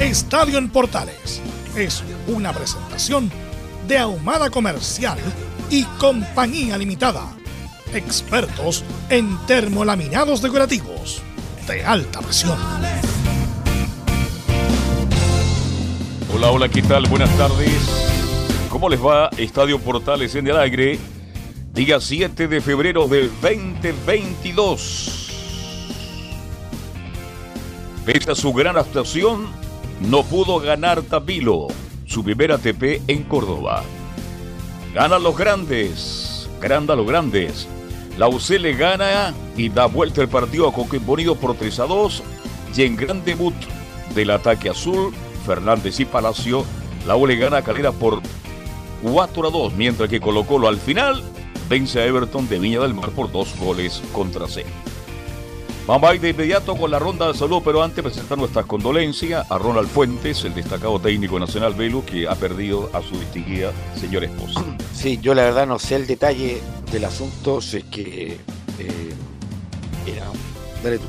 Estadio en Portales es una presentación de Ahumada Comercial y Compañía Limitada. Expertos en termolaminados decorativos de alta presión. Hola, hola, ¿qué tal? Buenas tardes. ¿Cómo les va? Estadio Portales en el aire. Día 7 de febrero del 2022. Pese a su gran actuación, no pudo ganar Tabilo, su primer ATP en Córdoba. Gana los grandes, granda los grandes. La UC le gana y da vuelta el partido a Coquimbo por 3 a 2. Y en gran debut del ataque azul, Fernández y Palacio, la U le gana a Calera por 4 a 2, mientras que Colo Colo al final vence a Everton de Viña del Mar por dos goles contra cero. Vamos a ir de inmediato con la ronda de salud, pero antes presentar nuestras condolencias a Ronald Fuentes, el destacado técnico nacional Velu, que ha perdido a su distinguida señora esposa. Sí, yo la verdad no sé el detalle del asunto, sé que eh, era... Dale tú.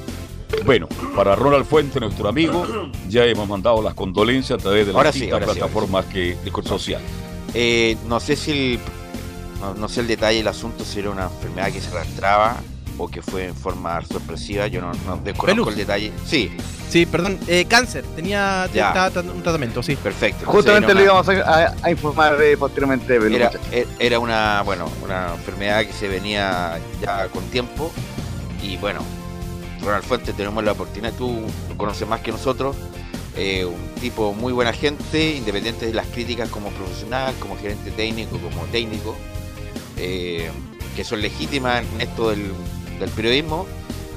Bueno, para Ronald Fuentes, nuestro amigo, ya hemos mandado las condolencias a través de las distintas plataformas que, de social. Eh, no sé si el, no, sé el detalle del asunto, si era una enfermedad que se arrastraba o que fue en forma sorpresiva, yo no, no desconozco el detalle. Sí. Sí, perdón, eh, cáncer, tenía un tratamiento, sí. Perfecto. Justamente lo íbamos a, informar eh, posteriormente. Era, eh, era, una, bueno, una enfermedad que se venía ya con tiempo y bueno, Ronald Fuentes tenemos la oportunidad, tú lo conoces más que nosotros, un tipo muy buena gente, independiente de las críticas como profesional, como gerente técnico, como técnico, que son legítimas en esto del del periodismo.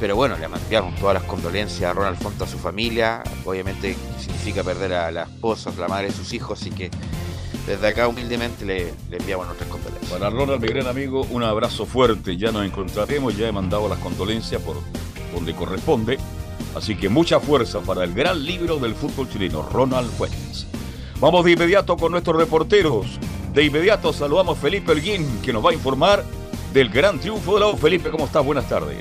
Pero bueno, le mandamos todas las condolencias a Ronald Fonta, a su familia. Obviamente significa perder a la esposa, la madre de sus hijos, así que desde acá humildemente le, enviamos nuestras condolencias. Para Ronald, mi gran amigo, un abrazo fuerte. Ya nos encontraremos, ya he mandado las condolencias por donde corresponde. Así que mucha fuerza para el gran libro del fútbol chileno, Ronald Fuentes. Vamos de inmediato con nuestros reporteros. De inmediato saludamos a Felipe Elguín, que nos va a informar del gran triunfo de la U. Felipe, ¿cómo estás? Buenas tardes.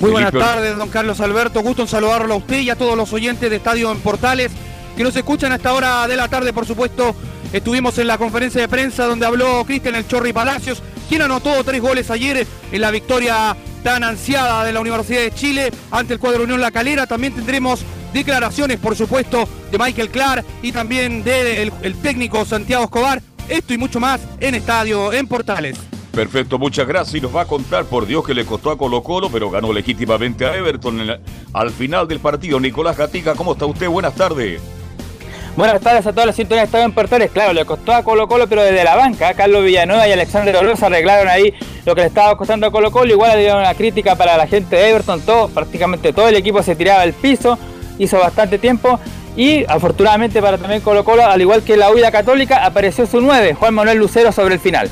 Muy buenas tardes, don Carlos Alberto. Gusto en saludarlo a usted y a todos los oyentes de Estadio en Portales que nos escuchan a esta hora de la tarde, por supuesto. Estuvimos en la conferencia de prensa donde habló Cristian El Chorri Palacios, quien anotó tres goles ayer en la victoria tan ansiada de la Universidad de Chile ante el cuadro Unión La Calera. También tendremos declaraciones, por supuesto, de Michael Clark y también del de el técnico Santiago Escobar. Esto y mucho más en Estadio, en Portales. Perfecto, muchas gracias. Y nos va a contar, por Dios, que le costó a Colo Colo, pero ganó legítimamente a Everton al final del partido. Nicolás Gatica, ¿cómo está usted? Buenas tardes. Buenas tardes a todas las sintonías Estadio en Portales. Claro, le costó a Colo Colo, pero desde la banca. Carlos Villanueva y Alexander Oroz arreglaron ahí lo que le estaba costando a Colo Colo. Igual le dieron una crítica para la gente de Everton. Todo, prácticamente todo el equipo se tiraba al piso. Hizo bastante tiempo. Y afortunadamente para también Colo Colo, al igual que la huida católica, apareció su 9, Juan Manuel Lucero sobre el final.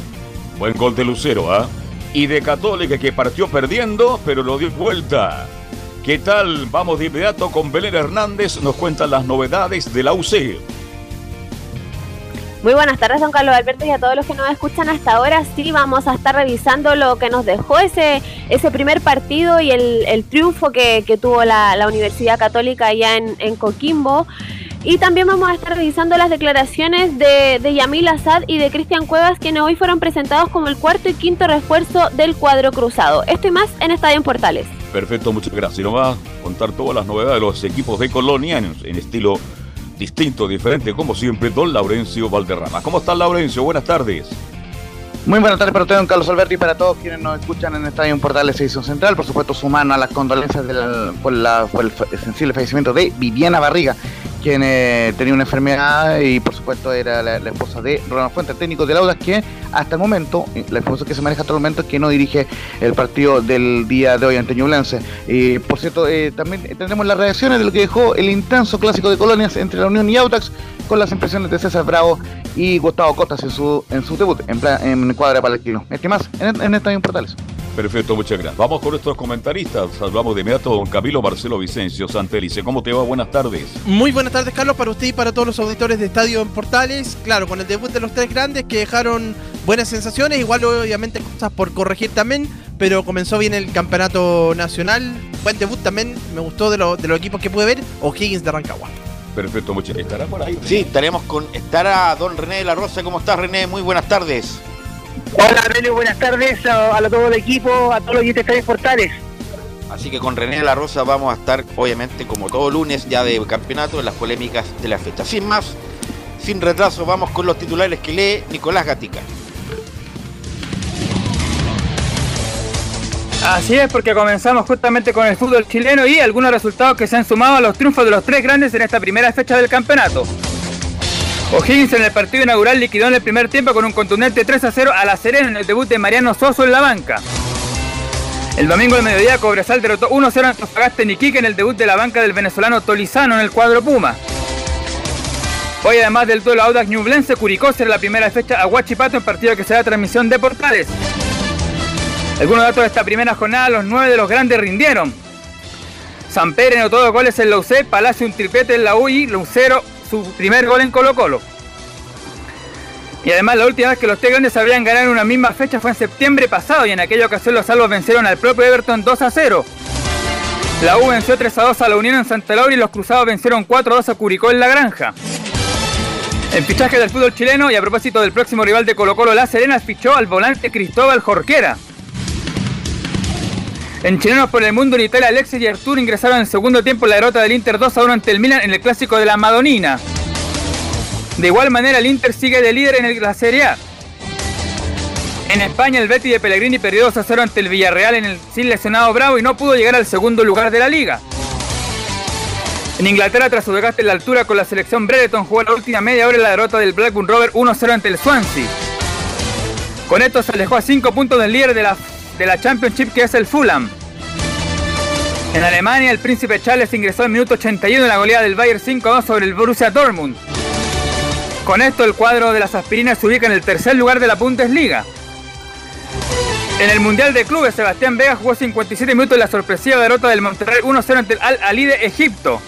Buen gol de Lucero, ¿ah? Y de Católica que partió perdiendo, pero lo dio vuelta. ¿Qué tal? Vamos de inmediato con Belén Hernández, nos cuentan las novedades de la UC. Muy buenas tardes, don Carlos Alberto, y a todos los que nos escuchan hasta ahora. Sí, vamos a estar revisando lo que nos dejó ese, ese primer partido y el, triunfo que, tuvo la, Universidad Católica allá en, Coquimbo. Y también vamos a estar revisando las declaraciones de, de Yamil Azad y de Cristian Cuevas, quienes hoy fueron presentados como el cuarto y quinto refuerzo del cuadro cruzado. Esto y más en Estadio en Portales. Perfecto, muchas gracias. Y nos va a contar todas las novedades de los equipos de Colonia en, en estilo distinto, diferente, como siempre, don Laurencio Valderrama. ¿Cómo está Laurencio? Buenas tardes. Muy buenas tardes para usted, don Carlos Alberto, y para todos quienes nos escuchan en Estadio Portales Edición Central. Por supuesto, sumando a las condolencias por, el sensible fallecimiento de Viviana Barriga, quien eh, tenía una enfermedad y por supuesto era la, esposa de Ronald Fuentes, técnico de Laudas, que hasta el momento, la esposa que se maneja hasta el momento que no dirige el partido del día de hoy ante Ñublense. Y por cierto, eh, también tendremos las reacciones de lo que dejó el intenso clásico de colonias entre la Unión y Autax, con las impresiones de César Bravo y Gustavo Cotas en su, en su debut en, en cuadra para el kilo. ¿Qué más? En, en Estadio Portales. Perfecto, muchas gracias. Vamos con nuestros comentaristas. Hablamos de inmediato don Camilo Marcelo Vicencio Santelice. ¿Cómo te va? Buenas tardes. Muy buenas tardes, Carlos, para usted y para todos los auditores de Estadio en Portales. Claro, con el debut de los tres grandes que dejaron buenas sensaciones, igual obviamente cosas por corregir también, pero comenzó bien el campeonato nacional. Buen debut también, me gustó de, de los equipos que pude ver. O'Higgins de Rancagua. Perfecto, muchas ¿Estará por ahí? Sí, estaremos con. Estará don René de la Rosa. ¿Cómo estás, René? Muy buenas tardes. Hola, Aurelio, buenas tardes a, todo el equipo, a todos los de Portales. Así que con René de la Rosa vamos a estar, obviamente, como todo lunes ya de campeonato, en las polémicas de la fecha. Sin más, sin retraso, vamos con los titulares que lee Nicolás Gatica. Así es, porque comenzamos justamente con el fútbol chileno y algunos resultados que se han sumado a los triunfos de los tres grandes en esta primera fecha del campeonato. O'Higgins en el partido inaugural liquidó en el primer tiempo con un contundente 3 a 0 a La Serena en el debut de Mariano Soso en la banca. El domingo de mediodía Cobresal derrotó 1-0 a Antofagasta en Iquique en el debut de la banca del venezolano Tolizano en el cuadro Puma. Hoy además del duelo Audax Ñublense, Curicó será la primera fecha a Huachipato en partido que será transmisión de portales. Algunos datos de esta primera jornada, los nueve de los grandes rindieron. San Pedro anotó dos goles en la UC, Palacio un triplete en la UI, Lucero su primer gol en Colo Colo. Y además la última vez que los Tegones habrían ganado en una misma fecha fue en septiembre pasado y en aquella ocasión los salvos vencieron al propio Everton 2 a 0. La U venció 3 a 2 a la Unión en Santa Laura y los Cruzados vencieron 4 a 2 a Curicó en La Granja. En fichaje del fútbol chileno y a propósito del próximo rival de Colo Colo La Serena fichó al volante Cristóbal Jorquera. En Chilenos por el Mundo en Italia, Alexis y Artur ingresaron en segundo tiempo en la derrota del Inter 2 a 1 ante el Milan en el clásico de la Madonina. De igual manera, el Inter sigue de líder en la Serie A. En España, el Betty de Pellegrini perdió 2 a 0 ante el Villarreal en el sin lesionado Bravo y no pudo llegar al segundo lugar de la liga. En Inglaterra, tras su desgaste en la altura con la selección Brereton, jugó la última media hora en la derrota del Blackburn Rover 1-0 ante el Swansea. Con esto se alejó a 5 puntos del líder de la de la Championship que es el Fulham. En Alemania, el príncipe Charles ingresó en minuto 81 en la goleada del Bayern 5-2 sobre el Borussia Dortmund. Con esto, el cuadro de las aspirinas se ubica en el tercer lugar de la Bundesliga. En el Mundial de Clubes, Sebastián Vega jugó 57 minutos en la sorpresiva derrota del Monterrey 1-0 ante el Al-Ali de Egipto.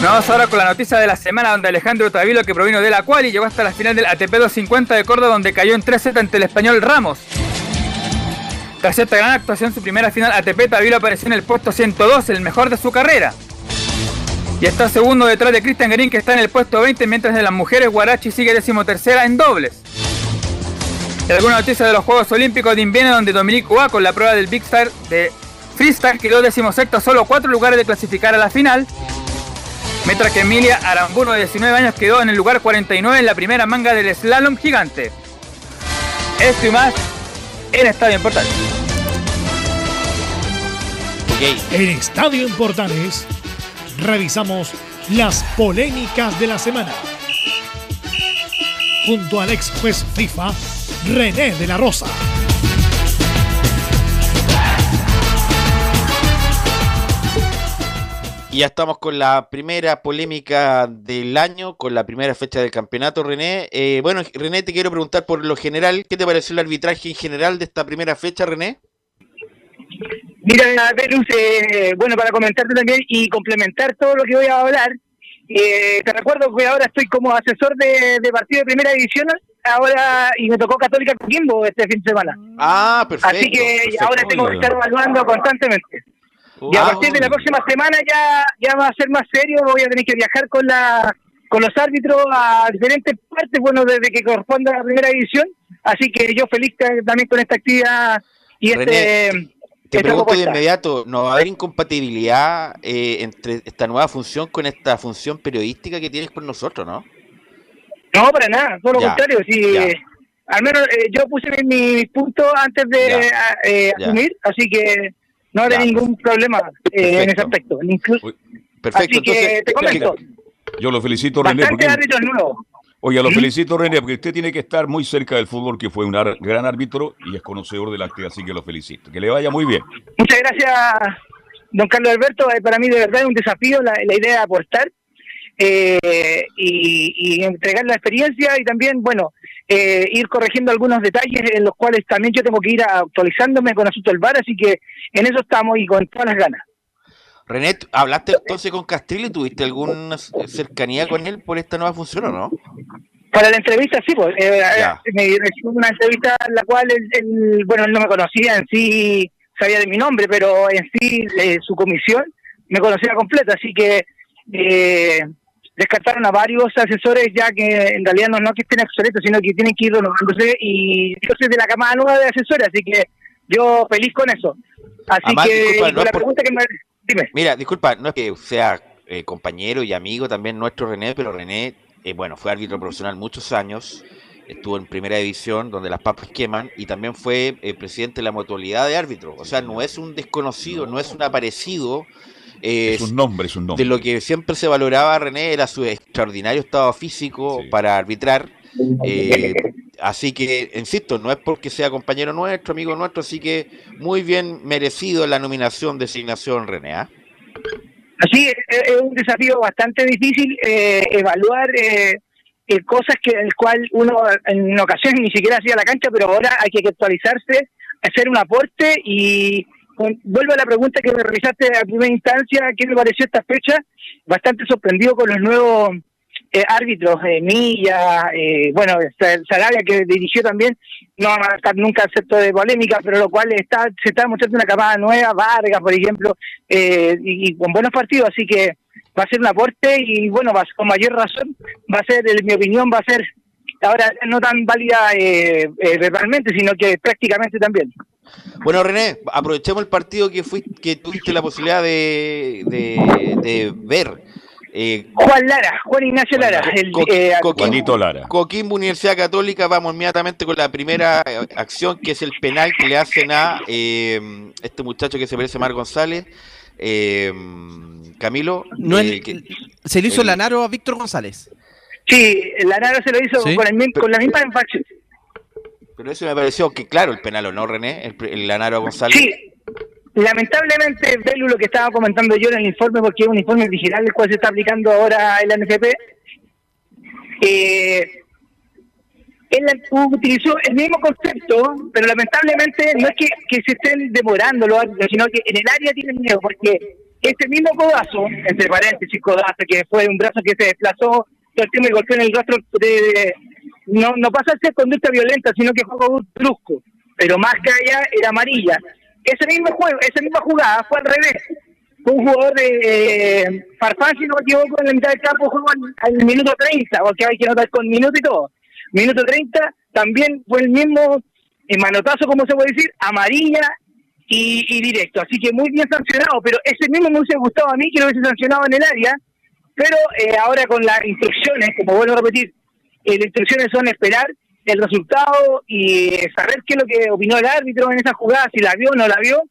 vamos ahora con la noticia de la semana donde Alejandro Tavilo, que provino de la cual llegó hasta la final del ATP 250 de Córdoba donde cayó en 3 7 ante el español Ramos. Tras esta gran actuación, su primera final ATP, Tavilo apareció en el puesto 102, el mejor de su carrera. Y está segundo detrás de Christian Green, que está en el puesto 20, mientras de las mujeres, Guarachi sigue decimotercera en dobles. Y alguna noticia de los Juegos Olímpicos de Invierno, donde Dominique Ua, con la prueba del Big Star de freestyle, quedó decimosexto solo cuatro lugares de clasificar a la final. Mientras que Emilia Arambuno, de 19 años, quedó en el lugar 49 en la primera manga del slalom gigante. Esto y más en Estadio en En Estadio en Portales revisamos las polémicas de la semana. Junto al ex juez FIFA, René de la Rosa. Y ya estamos con la primera polémica del año, con la primera fecha del campeonato, René. Eh, bueno, René, te quiero preguntar por lo general, ¿qué te pareció el arbitraje en general de esta primera fecha, René? Mira, Velus, eh, bueno, para comentarte también y complementar todo lo que voy a hablar, eh, te recuerdo que ahora estoy como asesor de, partido de primera división, ahora, y me tocó Católica Coquimbo este fin de semana. Ah, perfecto. Así que ahora tengo que estar evaluando constantemente y a partir de la próxima semana ya, ya va a ser más serio, voy a tener que viajar con la con los árbitros a diferentes partes, bueno, desde que corresponde a la primera división, así que yo feliz también con esta actividad y este te pregunto de inmediato, ¿no va a haber incompatibilidad eh, entre esta nueva función con esta función periodística que tienes con nosotros, no? No, para nada, todo lo contrario. Si, al menos eh, yo puse mis puntos antes de eh, asumir, así que no habrá ningún problema en ese aspecto. Perfecto, así que te comento. Yo lo felicito, René. Porque... Oye, lo felicito, René, porque usted tiene que estar muy cerca del fútbol, que fue un gran árbitro y es conocedor de la actividad, así que lo felicito. Que le vaya muy bien. Muchas gracias, don Carlos Alberto. Eh, para mí, de verdad, es un desafío la, idea de aportar eh, y, entregar la experiencia y también, bueno, eh, ir corrigiendo algunos detalles en los cuales también yo tengo que ir actualizándome con asunto del bar, así que en eso estamos y con todas las ganas. René, ¿hablaste entonces con Castrillo y tuviste alguna cercanía con él por esta nueva función o no? Para la entrevista, sí, pues. Eh, eh, me una entrevista en la cual él, bueno, él no me conocía en sí, sabía de mi nombre, pero en sí eh, su comisión me conocía completa, así que descartaron a varios asesores ya que en realidad no, no que estén obsoletos, sino que tienen que ir renovándose y yo soy de la camada nueva de asesores, así que yo feliz con eso. Así que la pregunta que me Mira, disculpa, no es que sea eh, compañero y amigo también nuestro René, pero René, eh, bueno, fue árbitro profesional muchos años, estuvo en primera división donde las papas queman y también fue eh, presidente de la mutualidad de árbitros. O sea, no es un desconocido, no es un aparecido. es un nombre, es un nombre. De lo que siempre se valoraba René era su extraordinario estado físico para arbitrar. Así que, insisto, no es porque sea compañero nuestro, amigo nuestro, así que muy bien merecido la nominación, designación, René. ¿ah? Así es, un desafío bastante difícil eh, evaluar eh, eh, cosas que el cual uno en ocasiones ni siquiera hacía la cancha, pero ahora hay que actualizarse, hacer un aporte y vuelvo a la pregunta que me realizaste a primera instancia, ¿qué me pareció esta fecha? Bastante sorprendido con los nuevos eh, árbitros, eh, Milla, eh, bueno, Sarabia que dirigió también, no va a estar nunca acepto de polémica, pero lo cual está se está mostrando una camada nueva, Vargas, por ejemplo, eh, y, con buenos partidos, así que va a ser un aporte y bueno, va, con mayor razón va a ser, en mi opinión, va a ser ahora no tan válida eh, verbalmente, sino que prácticamente también. Bueno, René, aprovechemos el partido que fuiste, que tuviste la posibilidad de, de ver. Eh, Juan Lara, Juan Ignacio Lara. El, eh, Coquimbo, Lara. Coquimbo, Universidad Católica, vamos inmediatamente con la primera eh, acción, que es el penal que le hacen a este muchacho que se parece a Mar González. Camilo. No se le hizo Lanaro a Víctor González. Sí, Lanaro se lo hizo con, con, la misma infracción. Pero eso me pareció que, claro, el penal o no, René, el, el Lanaro a González. Sí, Lamentablemente, Belu, lo que estaba comentando yo en el informe, porque es un informe digital el cual se está aplicando ahora en la NFP, eh, él utilizó el mismo concepto, pero lamentablemente no es que, se estén demorando los sino que en el área tienen miedo, porque este mismo codazo, entre paréntesis codazo, que fue un brazo que se desplazó, el y golpeó en el rostro de, no, no pasa a ser conducta violenta, sino que fue un brusco, pero más que allá era amarilla ese mismo juego, esa misma jugada fue al revés. Fue un jugador de eh, Farfán, si no me equivoco, en la mitad del campo jugó al, minuto 30, porque hay que notar con minuto y todo. Minuto 30 también fue el mismo eh, manotazo, como se puede decir, amarilla y, directo. Así que muy bien sancionado, pero ese mismo me hubiese gustado a mí que lo hubiese sancionado en el área, pero eh, ahora con las instrucciones, como vuelvo a repetir, las instrucciones son esperar el resultado y saber qué es lo que opinó el árbitro en esa jugada, si la vio o no la vio,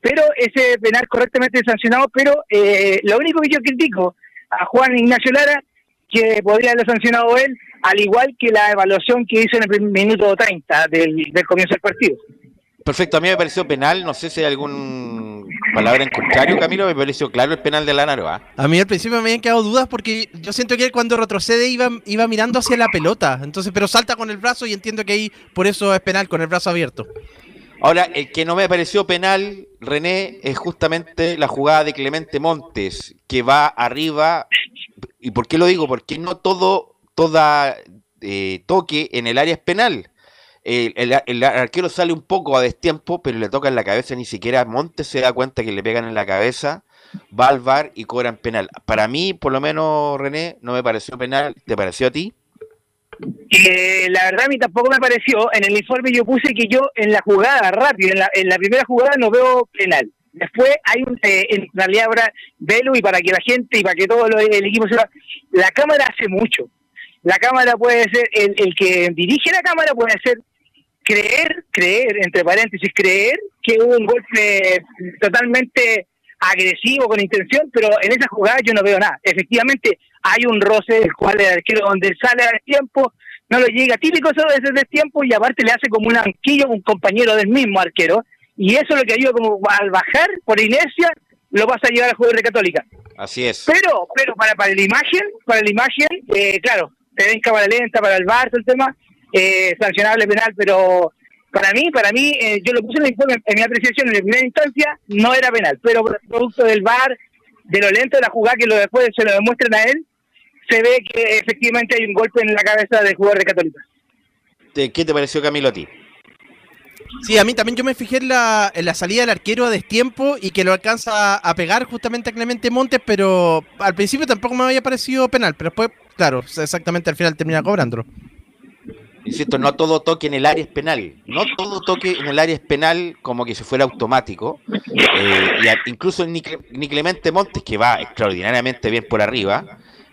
pero ese penal correctamente sancionado, pero eh, lo único que yo critico a Juan Ignacio Lara, que podría haber sancionado él, al igual que la evaluación que hizo en el minuto 30 del, del comienzo del partido. Perfecto, a mí me pareció penal, no sé si hay algún palabra en contrario, Camilo, me pareció claro el penal de Lanaro. ¿ah? A mí al principio me habían quedado dudas porque yo siento que él cuando retrocede iba, iba mirando hacia la pelota, entonces pero salta con el brazo y entiendo que ahí por eso es penal, con el brazo abierto. Ahora, el que no me pareció penal, René, es justamente la jugada de Clemente Montes, que va arriba. ¿Y por qué lo digo? Porque no todo, toda eh, toque en el área es penal el, arquero sale un poco a destiempo, pero le toca en la cabeza, ni siquiera Montes se da cuenta que le pegan en la cabeza, va al bar y cobran penal. Para mí, por lo menos, René, no me pareció penal. ¿Te pareció a ti? Eh, la verdad a mí tampoco me pareció. En el informe yo puse que yo en la jugada rápido, en la, en la primera jugada no veo penal. Después hay un, eh, en realidad ahora, velo y para que la gente y para que todo lo- el equipo sepa, la cámara hace mucho. La cámara puede ser, el, el que dirige la cámara puede ser creer, creer, entre paréntesis, creer que hubo un golpe totalmente agresivo con intención, pero en esa jugada yo no veo nada. Efectivamente, hay un roce del cual el arquero donde sale al tiempo, no lo llega, típico eso de ese tiempo y aparte le hace como un anquillo a un compañero del mismo arquero y eso es lo que ayuda como al bajar por inercia lo vas a llevar al jugador de Católica. Así es. Pero, pero para, para la imagen, para la imagen, eh, claro, te ven cámara lenta para el VAR, todo el tema, eh, sancionable penal, pero para mí, para mí, eh, yo lo puse en el informe, en mi apreciación en la primera instancia, no era penal, pero producto del VAR, de lo lento de la jugada que lo después se lo demuestran a él, se ve que efectivamente hay un golpe en la cabeza del jugador de Católica. ¿Te- ¿Qué te pareció Camilo a ti? Sí, a mí también yo me fijé en la, en la salida del arquero a destiempo y que lo alcanza a pegar justamente a Clemente Montes, pero al principio tampoco me había parecido penal, pero después, claro, exactamente al final termina cobrándolo. Insisto, no todo toque en el área es penal. No todo toque en el área es penal como que si fuera automático. Eh, incluso ni, Cle- ni Clemente Montes, que va extraordinariamente bien por arriba,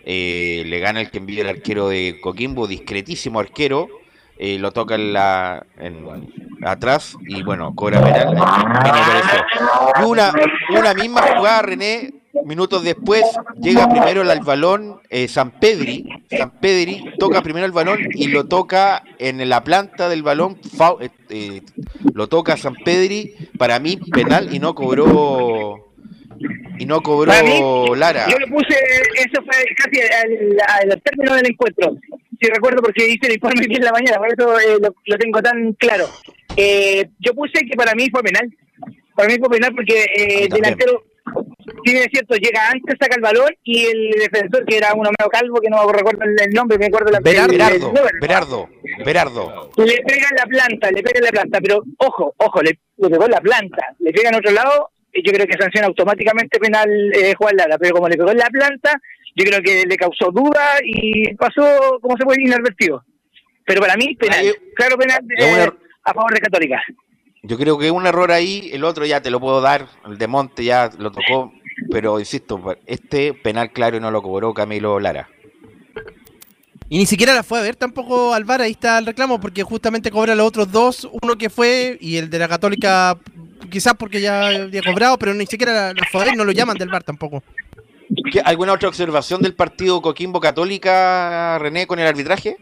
eh, le gana el que envía el arquero de Coquimbo, discretísimo arquero, eh, lo toca en la en- atrás y bueno, cobra penal. Y una misma jugada, René, minutos después, llega primero el al balón eh, San Pedri, San Pedri toca primero el balón y lo toca en la planta del balón, eh, eh, lo toca San Pedri, para mí penal y no cobró y no cobró mí, Lara. Yo lo puse, eso fue casi al, al término del encuentro. Si recuerdo porque hice el informe bien en la mañana, por eso eh, lo, lo tengo tan claro. Eh, yo puse que para mí fue penal. Para mí fue penal porque eh, delantero, si bien es cierto, llega antes, saca el balón y el defensor, que era uno medio calvo, que no recuerdo el, nombre, me acuerdo la Berardo, el- el- Berardo, Berardo, Berardo. le pega en la planta, le pega en la planta, pero ojo, ojo, le, le pegó en la planta, le pega en otro lado, y yo creo que sanciona automáticamente penal eh, Juan Lara, pero como le pegó en la planta, yo creo que le causó duda y pasó, como se puede, inadvertido. Pero para mí, penal, Ahí- claro penal eh, a favor de Católica. Yo creo que un error ahí, el otro ya te lo puedo dar, el de Monte ya lo tocó, pero insisto, este penal claro no lo cobró Camilo Lara. Y ni siquiera la fue a ver tampoco al VAR, ahí está el reclamo, porque justamente cobra los otros dos, uno que fue y el de la Católica, quizás porque ya había cobrado, pero ni siquiera la, fue a ver, no lo llaman del VAR tampoco. ¿Qué- ¿Alguna otra observación del partido Coquimbo Católica, René, con el arbitraje?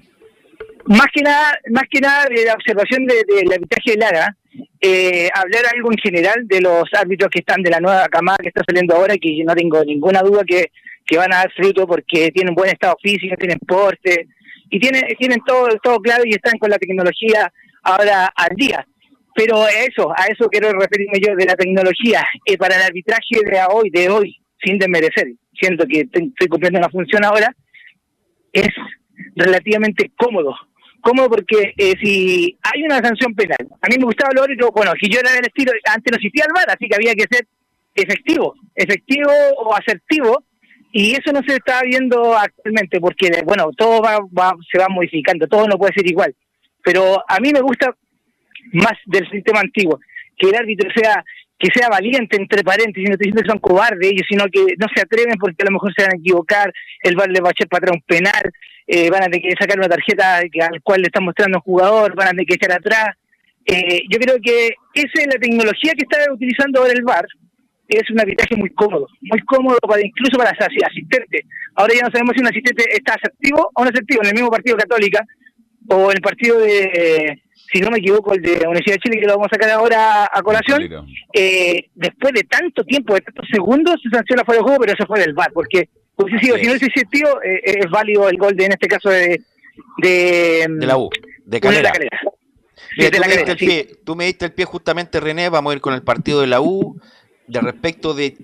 Más que nada, más que nada de la observación de- del arbitraje de Lara, eh, hablar algo en general de los árbitros que están de la nueva camada que está saliendo ahora, que no tengo ninguna duda que, que van a dar fruto porque tienen buen estado físico, tienen porte y tienen, tienen todo, todo claro y están con la tecnología ahora al día. Pero eso, a eso quiero referirme yo de la tecnología. Eh, para el arbitraje de hoy, de hoy, sin desmerecer, siento que estoy cumpliendo una función ahora, es relativamente cómodo. Cómodo porque eh, si hay una sanción penal, a mí me gustaba lo otro, bueno, si yo era del estilo, antes no existía el VAR, así que había que ser efectivo, efectivo o asertivo, y eso no se está viendo actualmente, porque, bueno, todo va, va- se va modificando, todo no puede ser igual. Pero a mí me gusta más del sistema antiguo, que el árbitro sea que sea valiente, entre paréntesis, no estoy diciendo que son cobardes ellos, sino que no se atreven porque a lo mejor se van a equivocar, el VAR le va a echar para atrás un penal, eh, van a tener que sacar una tarjeta al cual le están mostrando un jugador, van a tener que echar atrás. Eh, yo creo que esa es la tecnología que está utilizando ahora el VAR, es un arbitraje muy cómodo, muy cómodo para incluso para los asi- asistentes. Ahora ya no sabemos si un asistente está asertivo o no asertivo, en el mismo partido Católica o en el partido de, si no me equivoco, el de Universidad de Chile, que lo vamos a sacar ahora a colación. Eh, después de tanto tiempo, de tantos segundos, se sanciona fuera de juego, pero eso fue del VAR, porque hubiese sido, si no hubiese existido, eh, es válido el gol de, en este caso, de... De, De la U, de Calera. Mira, de tú, la me diste Calera, el sí. pie, tú me diste el pie justamente, René, vamos a ir con el partido de la U, de respecto de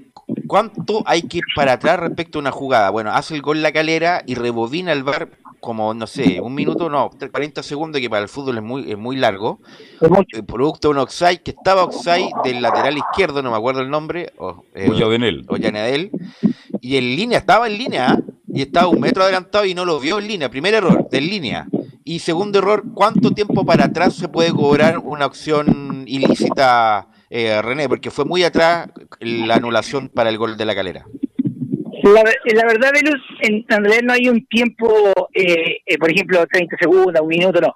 cuánto hay que ir para atrás respecto a una jugada. Bueno, hace el gol la calera y rebobina el bar como, no sé, un minuto, no, 40 segundos, que para el fútbol es muy, es muy largo. Eh, producto de un offside, que estaba offside del lateral izquierdo, no me acuerdo el nombre, o, eh, y en línea, estaba en línea, ¿ah? y estaba un metro adelantado y no lo vio en línea, primer error, de línea. Y segundo error, ¿cuánto tiempo para atrás se puede cobrar una opción ilícita, eh, René? Porque fue muy atrás la anulación para el gol de la calera. La, verdad, Velus, en, realidad no hay un tiempo, eh, eh, por ejemplo, 30 segundos, un minuto, no.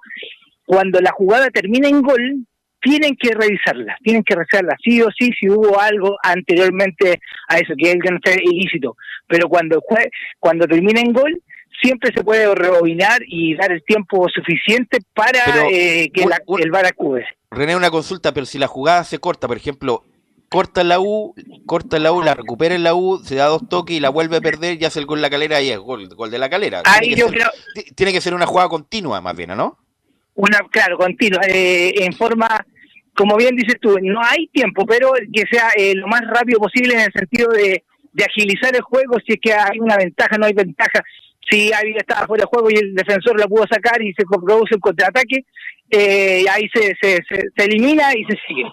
Cuando la jugada termina en gol, tienen que revisarla, tienen que revisarla sí o sí si hubo algo anteriormente a eso, que es el que no esté ilícito. Pero cuando, cuando termina en gol, siempre se puede rebobinar y dar el tiempo suficiente para eh, que el VAR acude. René, una consulta, pero si la jugada se corta, por ejemplo, corta la U, corta la U, la recupera en la U, se da dos toques y la vuelve a perder y hace el gol de la calera y es gol, gol de la calera. Ahí tiene, que ser, tiene que ser una jugada continua más bien, ¿no? Una, claro, continua, eh, en forma, como bien dices tú, no hay tiempo, pero que sea eh, lo más rápido posible en el sentido de, de agilizar el juego, si es que hay una ventaja, no hay ventaja, si había estaba fuera de juego y el defensor la pudo sacar y se produce un contraataque, eh, ahí se, se, se, elimina y se sigue.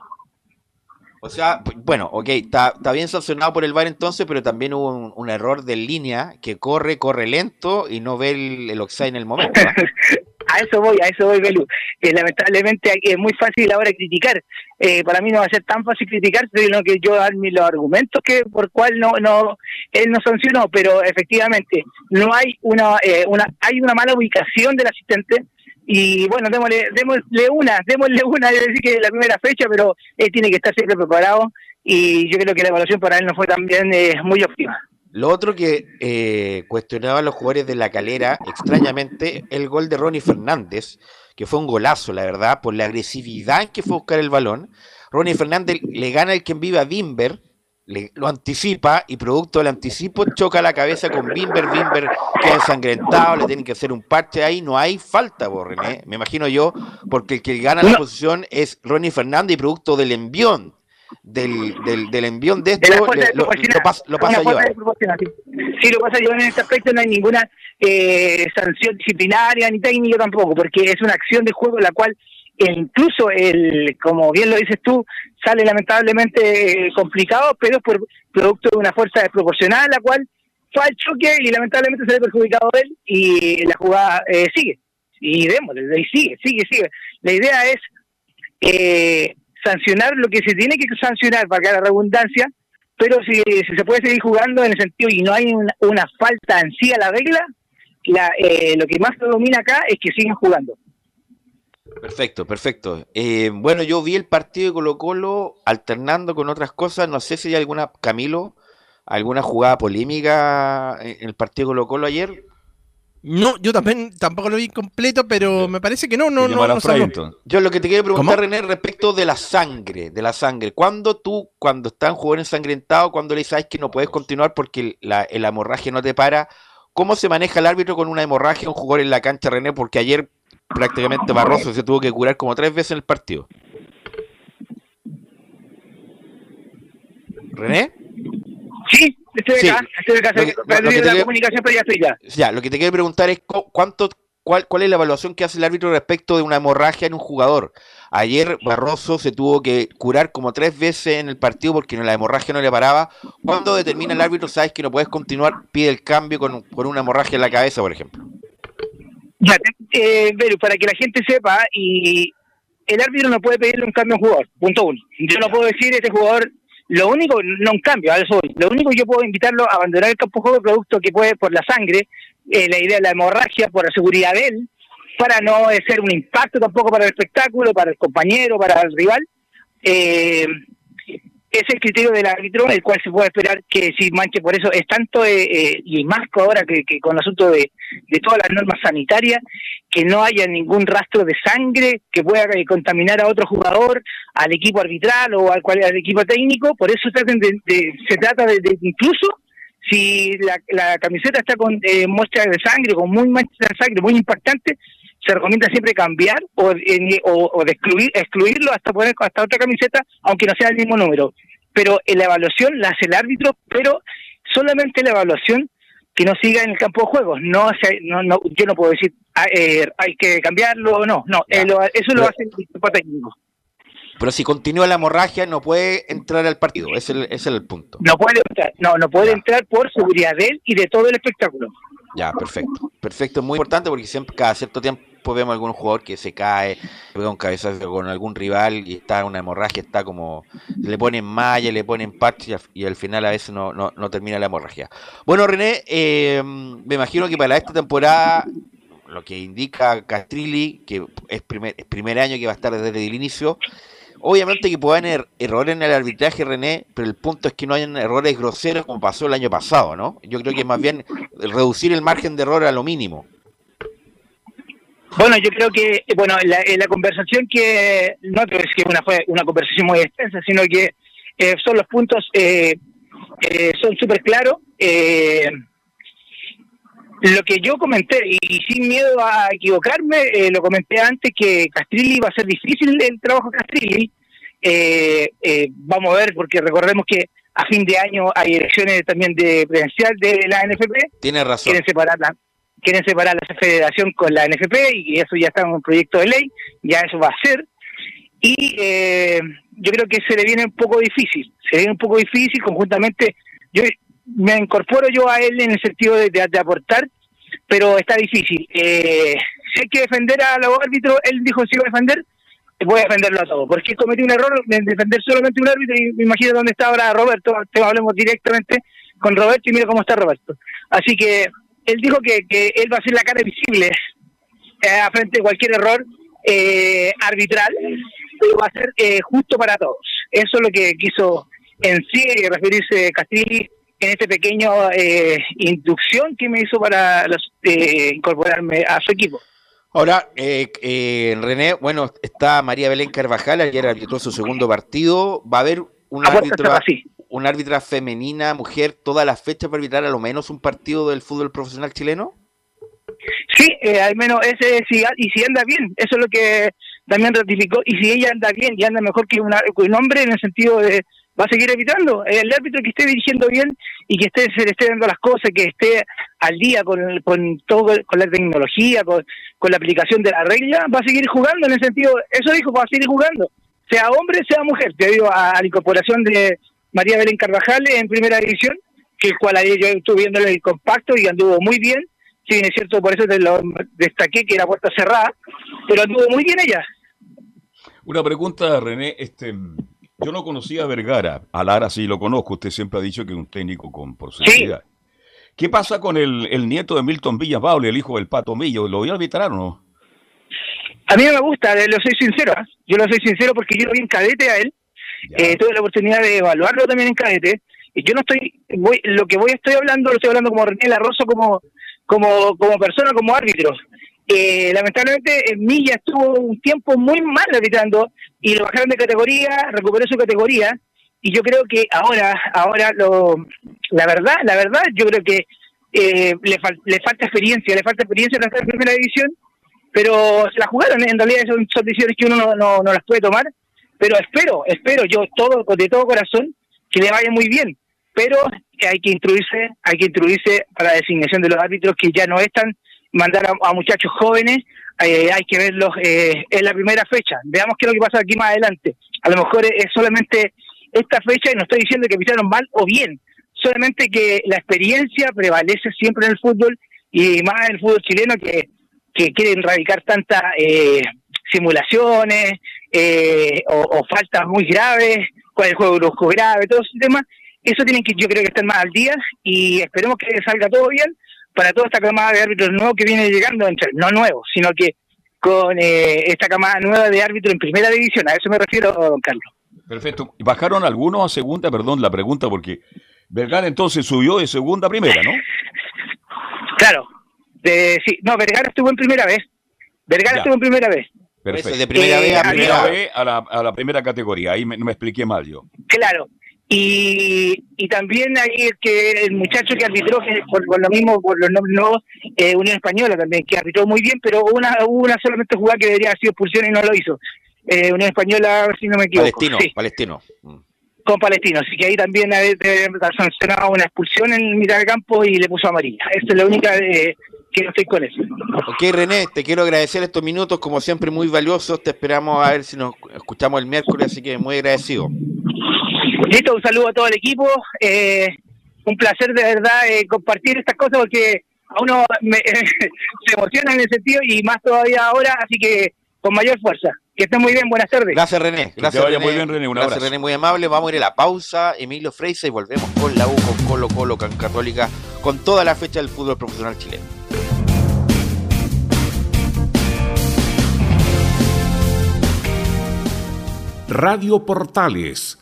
O sea, bueno, ok, está, bien sancionado por el VAR entonces, pero también hubo un, error de línea que corre, corre lento y no ve el, el en el momento. a eso voy, a eso voy, Belu. Eh, lamentablemente es muy fácil ahora criticar. Eh, para mí no va a ser tan fácil criticar, sino que yo dar los argumentos que por cual no, no, él no sancionó, pero efectivamente no hay una, eh, una, hay una mala ubicación del asistente. Y bueno, démosle, démosle una, démosle una, es decir que la primera fecha, pero él tiene que estar siempre preparado y yo creo que la evaluación para él no fue también muy óptima. Lo otro que eh, cuestionaban los jugadores de la calera, extrañamente, el gol de Ronnie Fernández, que fue un golazo, la verdad, por la agresividad en que fue a buscar el balón. Ronnie Fernández le gana el quien vive a Bimber, le, lo anticipa y producto del anticipo choca la cabeza con Bimber, Bimber queda ensangrentado, le tienen que hacer un parche ahí, no hay falta, Borrené, me imagino yo, porque el que gana la posición es Ronnie Fernández y producto del envión del, del, del envión de esto lo, pasa, lo pasa a llevar. Sí. lo pasa a llevar en este aspecto, no hay ninguna eh, sanción disciplinaria ni técnica tampoco, porque es una acción de juego la cual e incluso el, como bien lo dices tú, sale lamentablemente eh, complicado, pero es por producto de una fuerza desproporcionada, la cual fue al choque y lamentablemente se ve perjudicado él y la jugada eh, sigue. Y démosle, y sigue, sigue, sigue. La idea es eh, sancionar lo que se tiene que sancionar, para la redundancia, pero si, se puede seguir jugando en el sentido y no hay una, falta en sí a la regla, la, eh, lo que más domina acá es que siguen jugando. Perfecto, perfecto. Eh, bueno, yo vi el partido de Colo Colo alternando con otras cosas. No sé si hay alguna, Camilo, alguna jugada polémica en el partido de Colo Colo ayer. No, yo también tampoco lo vi completo, pero me parece que no, no, no. no yo lo que te quiero preguntar, René, respecto de la sangre, de la sangre. ¿Cuándo tú, cuando está un jugador ensangrentado, cuando le dices que no puedes continuar porque la, el hemorragia no te para, ¿cómo se maneja el árbitro con una hemorragia un jugador en la cancha, René? Porque ayer prácticamente Barroso se tuvo que curar como tres veces en el partido. ¿René? Sí, estoy acá, estoy acá, la comunicación, pero ya estoy ya. Ya, lo que te quiero preguntar es cuánto, cuál, cuál es la evaluación que hace el árbitro respecto de una hemorragia en un jugador. Ayer Barroso se tuvo que curar como tres veces en el partido porque la hemorragia no le paraba. ¿Cuándo determina el árbitro, sabes que no puedes continuar, pide el cambio con, con una hemorragia en la cabeza, por ejemplo? Ya, eh, para que la gente sepa, y el árbitro no puede pedirle un cambio a un jugador, punto uno. Yo no puedo decir este jugador lo único, no un cambio, a eso Lo único que yo puedo invitarlo a abandonar el campo de juego, producto que puede por la sangre, eh, la idea de la hemorragia, por la seguridad de él, para no ser un impacto tampoco para el espectáculo, para el compañero, para el rival. Eh, es el criterio del árbitro, el cual se puede esperar que si manche. Por eso es tanto, eh, eh, y más ahora que, con el asunto de, de, todas las normas sanitarias, que no haya ningún rastro de sangre que pueda eh, contaminar a otro jugador, al equipo arbitral o al, al equipo técnico, por eso traten de, se trata de, incluso si la, la, camiseta está con eh, muestras de sangre, con muy manchas de sangre muy impactante, se recomienda siempre cambiar o, o, de excluir, excluirlo hasta poner hasta otra camiseta, aunque no sea el mismo número. Pero en la evaluación la hace el árbitro, pero solamente la evaluación que no siga en el campo de juegos. No, no, no yo no puedo decir ah, eh, hay que cambiarlo o no. No, eh, eso lo hace el equipo técnico. Pero si continúa la hemorragia, no puede entrar al partido. Ese es el, es el punto. No puede entrar, no, no puede entrar por seguridad de él y de todo el espectáculo. Ya, perfecto. Perfecto, muy importante porque siempre cada cierto tiempo vemos algún jugador que se cae, pega un con algún rival y está en una hemorragia, está como le ponen malla, le ponen parche y al final a veces no, no, no termina la hemorragia. Bueno, René, eh, me imagino que para esta temporada lo que indica Castrilli, que es primer, primer año que va a estar desde el inicio, Obviamente que pueden haber errores en el arbitraje, René, pero el punto es que no hayan errores groseros como pasó el año pasado, ¿no? Yo creo que más bien reducir el margen de error a lo mínimo. Bueno, yo creo que, bueno, la, la conversación que, no creo que una, fue una conversación muy extensa, sino que eh, son los puntos, eh, eh, son súper claros. Lo que yo comenté, y, sin miedo a equivocarme, lo comenté antes, que Castrilli va a ser difícil el trabajo de Castrilli. vamos a ver, porque recordemos que a fin de año hay elecciones también de presidencial de la NFP. Tiene razón. Quieren separarla quieren separar la federación con la NFP y eso ya está en un proyecto de ley, ya eso va a ser. Y eh, yo creo que se le viene un poco difícil, se le viene un poco difícil conjuntamente. Yo me incorporo yo a él en el sentido de, de, aportar, pero está difícil. Eh, si hay que defender a los árbitros, él dijo si va a defender, voy a defenderlo a todos, porque cometí un error en defender solamente un árbitro y me imagino dónde está ahora Roberto, te hablemos directamente con Roberto y mira cómo está Roberto. Así que él dijo que, que él va a ser la cara visible eh, a frente de cualquier error eh, arbitral, pero va a ser eh, justo para todos. Eso es lo que quiso en sí referirse Castilli en este pequeño inducción que me hizo para incorporarme a su equipo. Ahora, René, bueno, está María Belén Carvajal, ayer arbitró su segundo partido. Va a haber un árbitro, un árbitra femenina, mujer, todas las fechas para arbitrar a lo menos un partido del fútbol profesional chileno? Sí, eh, al menos ese, si, y si anda bien, eso es lo que también ratificó, y si ella anda bien y anda mejor que, un hombre en el sentido de va a seguir arbitrando, el árbitro que esté dirigiendo bien y que esté, se le esté dando las cosas, que esté al día con, con todo, con la tecnología, con, con la aplicación de la regla, va a seguir jugando en el sentido, eso dijo, va a seguir jugando, sea hombre, sea mujer, debido a la incorporación de, María Belén Carvajal en primera división, que el cual yo estuve viendo el compacto y anduvo muy bien. Sí, es cierto, por eso te lo destaqué que era puerta cerrada, pero anduvo muy bien ella. Una pregunta, René. Este, yo no conocía a Vergara. A Lara sí lo conozco. Usted siempre ha dicho que es un técnico con posibilidad. ¿Qué pasa con el, nieto de Milton Villapaule, el hijo del Pato Millo? ¿Lo voy a arbitrar o no? A mí me gusta, lo soy sincero. ¿ah? Yo lo soy sincero porque yo lo vi en cadete a él eh, tuve la oportunidad de evaluarlo también en cadete. Y yo no estoy, voy, lo que voy estoy hablando, lo estoy hablando como René Larroso, como, como, como persona, como árbitro. Eh, lamentablemente, Milla estuvo un tiempo muy mal arbitrando y lo bajaron de categoría, recuperó su categoría. Y yo creo que ahora, ahora lo, la verdad, la verdad, yo creo que eh, le, le falta experiencia, le falta experiencia en la primera división, pero se la jugaron, en realidad son, decisiones que uno no, no, no las puede tomar pero espero, espero yo todo de todo corazón que le vaya muy bien, pero hay que instruirse, hay que instruirse para la designación de los árbitros que ya no están, mandar a, muchachos jóvenes, eh, hay que verlos eh, en la primera fecha, veamos qué es lo que pasa aquí más adelante, a lo mejor es solamente esta fecha y no estoy diciendo que pisaron mal o bien, solamente que la experiencia prevalece siempre en el fútbol y más en el fútbol chileno que, que quieren erradicar tantas eh, simulaciones, eh, o, faltas muy graves, con el juego brusco grave, todo ese tema, eso tienen que, yo creo que estar más al día y esperemos que salga todo bien para toda esta camada de árbitros nuevos que viene llegando, no nuevos, sino que con eh, esta camada nueva de árbitros en primera división, a eso me refiero, don Carlos. Perfecto. ¿Bajaron algunos a segunda? Perdón la pregunta, porque Vergara entonces subió de segunda a primera, ¿no? Claro. De, sí, no, Vergara estuvo en primera vez. Vergara estuvo en primera vez. Perfecto. De primera vez a primera, vez a, la, a la primera categoría. Ahí me, no me expliqué mal yo. Claro. Y, y también hay que el muchacho que arbitró, por, lo mismo, por los nombres nuevos, eh, Unión Española también, que arbitró muy bien, pero una, una solamente jugada que debería haber sido expulsión y no lo hizo. Eh, Unión Española, si no me equivoco. Palestino, Palestino. Mm. Con Palestino, así que ahí también haber sancionado una expulsión en mitad del campo y le puso amarilla. Esa es la única de, que no estoy con eso. Ok, René, te quiero agradecer estos minutos, como siempre, muy valiosos. Te esperamos a ver si nos escuchamos el miércoles, así que muy agradecido. Listo, un saludo a todo el equipo. Eh, un placer de verdad eh, compartir estas cosas porque a uno se emociona en ese sentido y más todavía ahora, así que con mayor fuerza. Que estén muy bien, buenas tardes. Gracias René. Gracias, vaya muy bien, René. Un Gracias René, muy amable. Vamos a ir a la pausa. Emilio Freisa y volvemos con la U, con Colo Colo, con Católica, con toda la fecha del fútbol profesional chileno. Radio Portales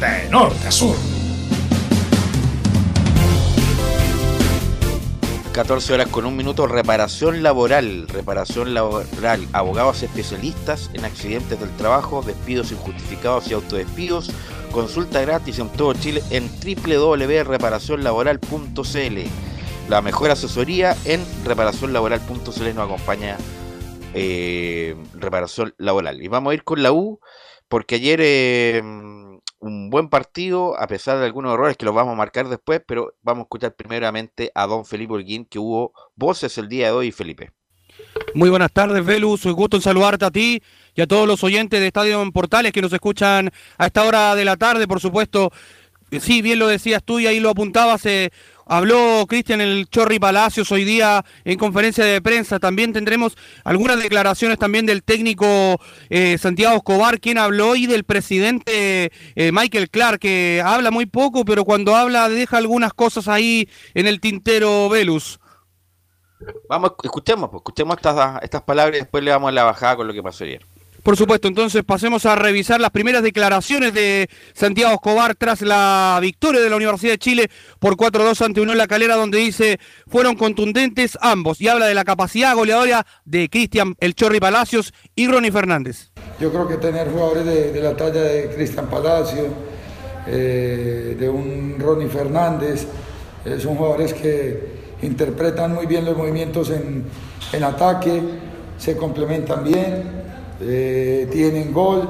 de norte a sur. 14 horas con un minuto, reparación laboral, reparación laboral, abogados especialistas en accidentes del trabajo, despidos injustificados y autodespidos, consulta gratis en todo Chile en www.reparacionlaboral.cl. La mejor asesoría en reparacionlaboral.cl nos acompaña eh, reparación laboral. Y vamos a ir con la U, porque ayer... Eh, un buen partido, a pesar de algunos errores que los vamos a marcar después, pero vamos a escuchar primeramente a don Felipe Holguín, que hubo voces el día de hoy, Felipe. Muy buenas tardes, Velus. Soy gusto saludarte a ti y a todos los oyentes de Estadio en Portales que nos escuchan a esta hora de la tarde, por supuesto. Sí, bien lo decías tú y ahí lo apuntabas. Eh, Habló Cristian el Chorri Palacios hoy día en conferencia de prensa. También tendremos algunas declaraciones también del técnico eh, Santiago Escobar, quien habló, y del presidente eh, Michael Clark, que habla muy poco, pero cuando habla deja algunas cosas ahí en el tintero Velus. Vamos, escuchemos, pues, escuchemos estas, estas palabras y después le damos la bajada con lo que pasó ayer. Por supuesto, entonces pasemos a revisar las primeras declaraciones de Santiago Escobar tras la victoria de la Universidad de Chile por 4-2 ante Unión La Calera, donde dice fueron contundentes ambos y habla de la capacidad goleadora de Cristian El Chorri Palacios y Ronnie Fernández. Yo creo que tener jugadores de, la talla de Cristian Palacios, eh, de un Ronnie Fernández, son jugadores que interpretan muy bien los movimientos en, en ataque, se complementan bien eh, tienen gol,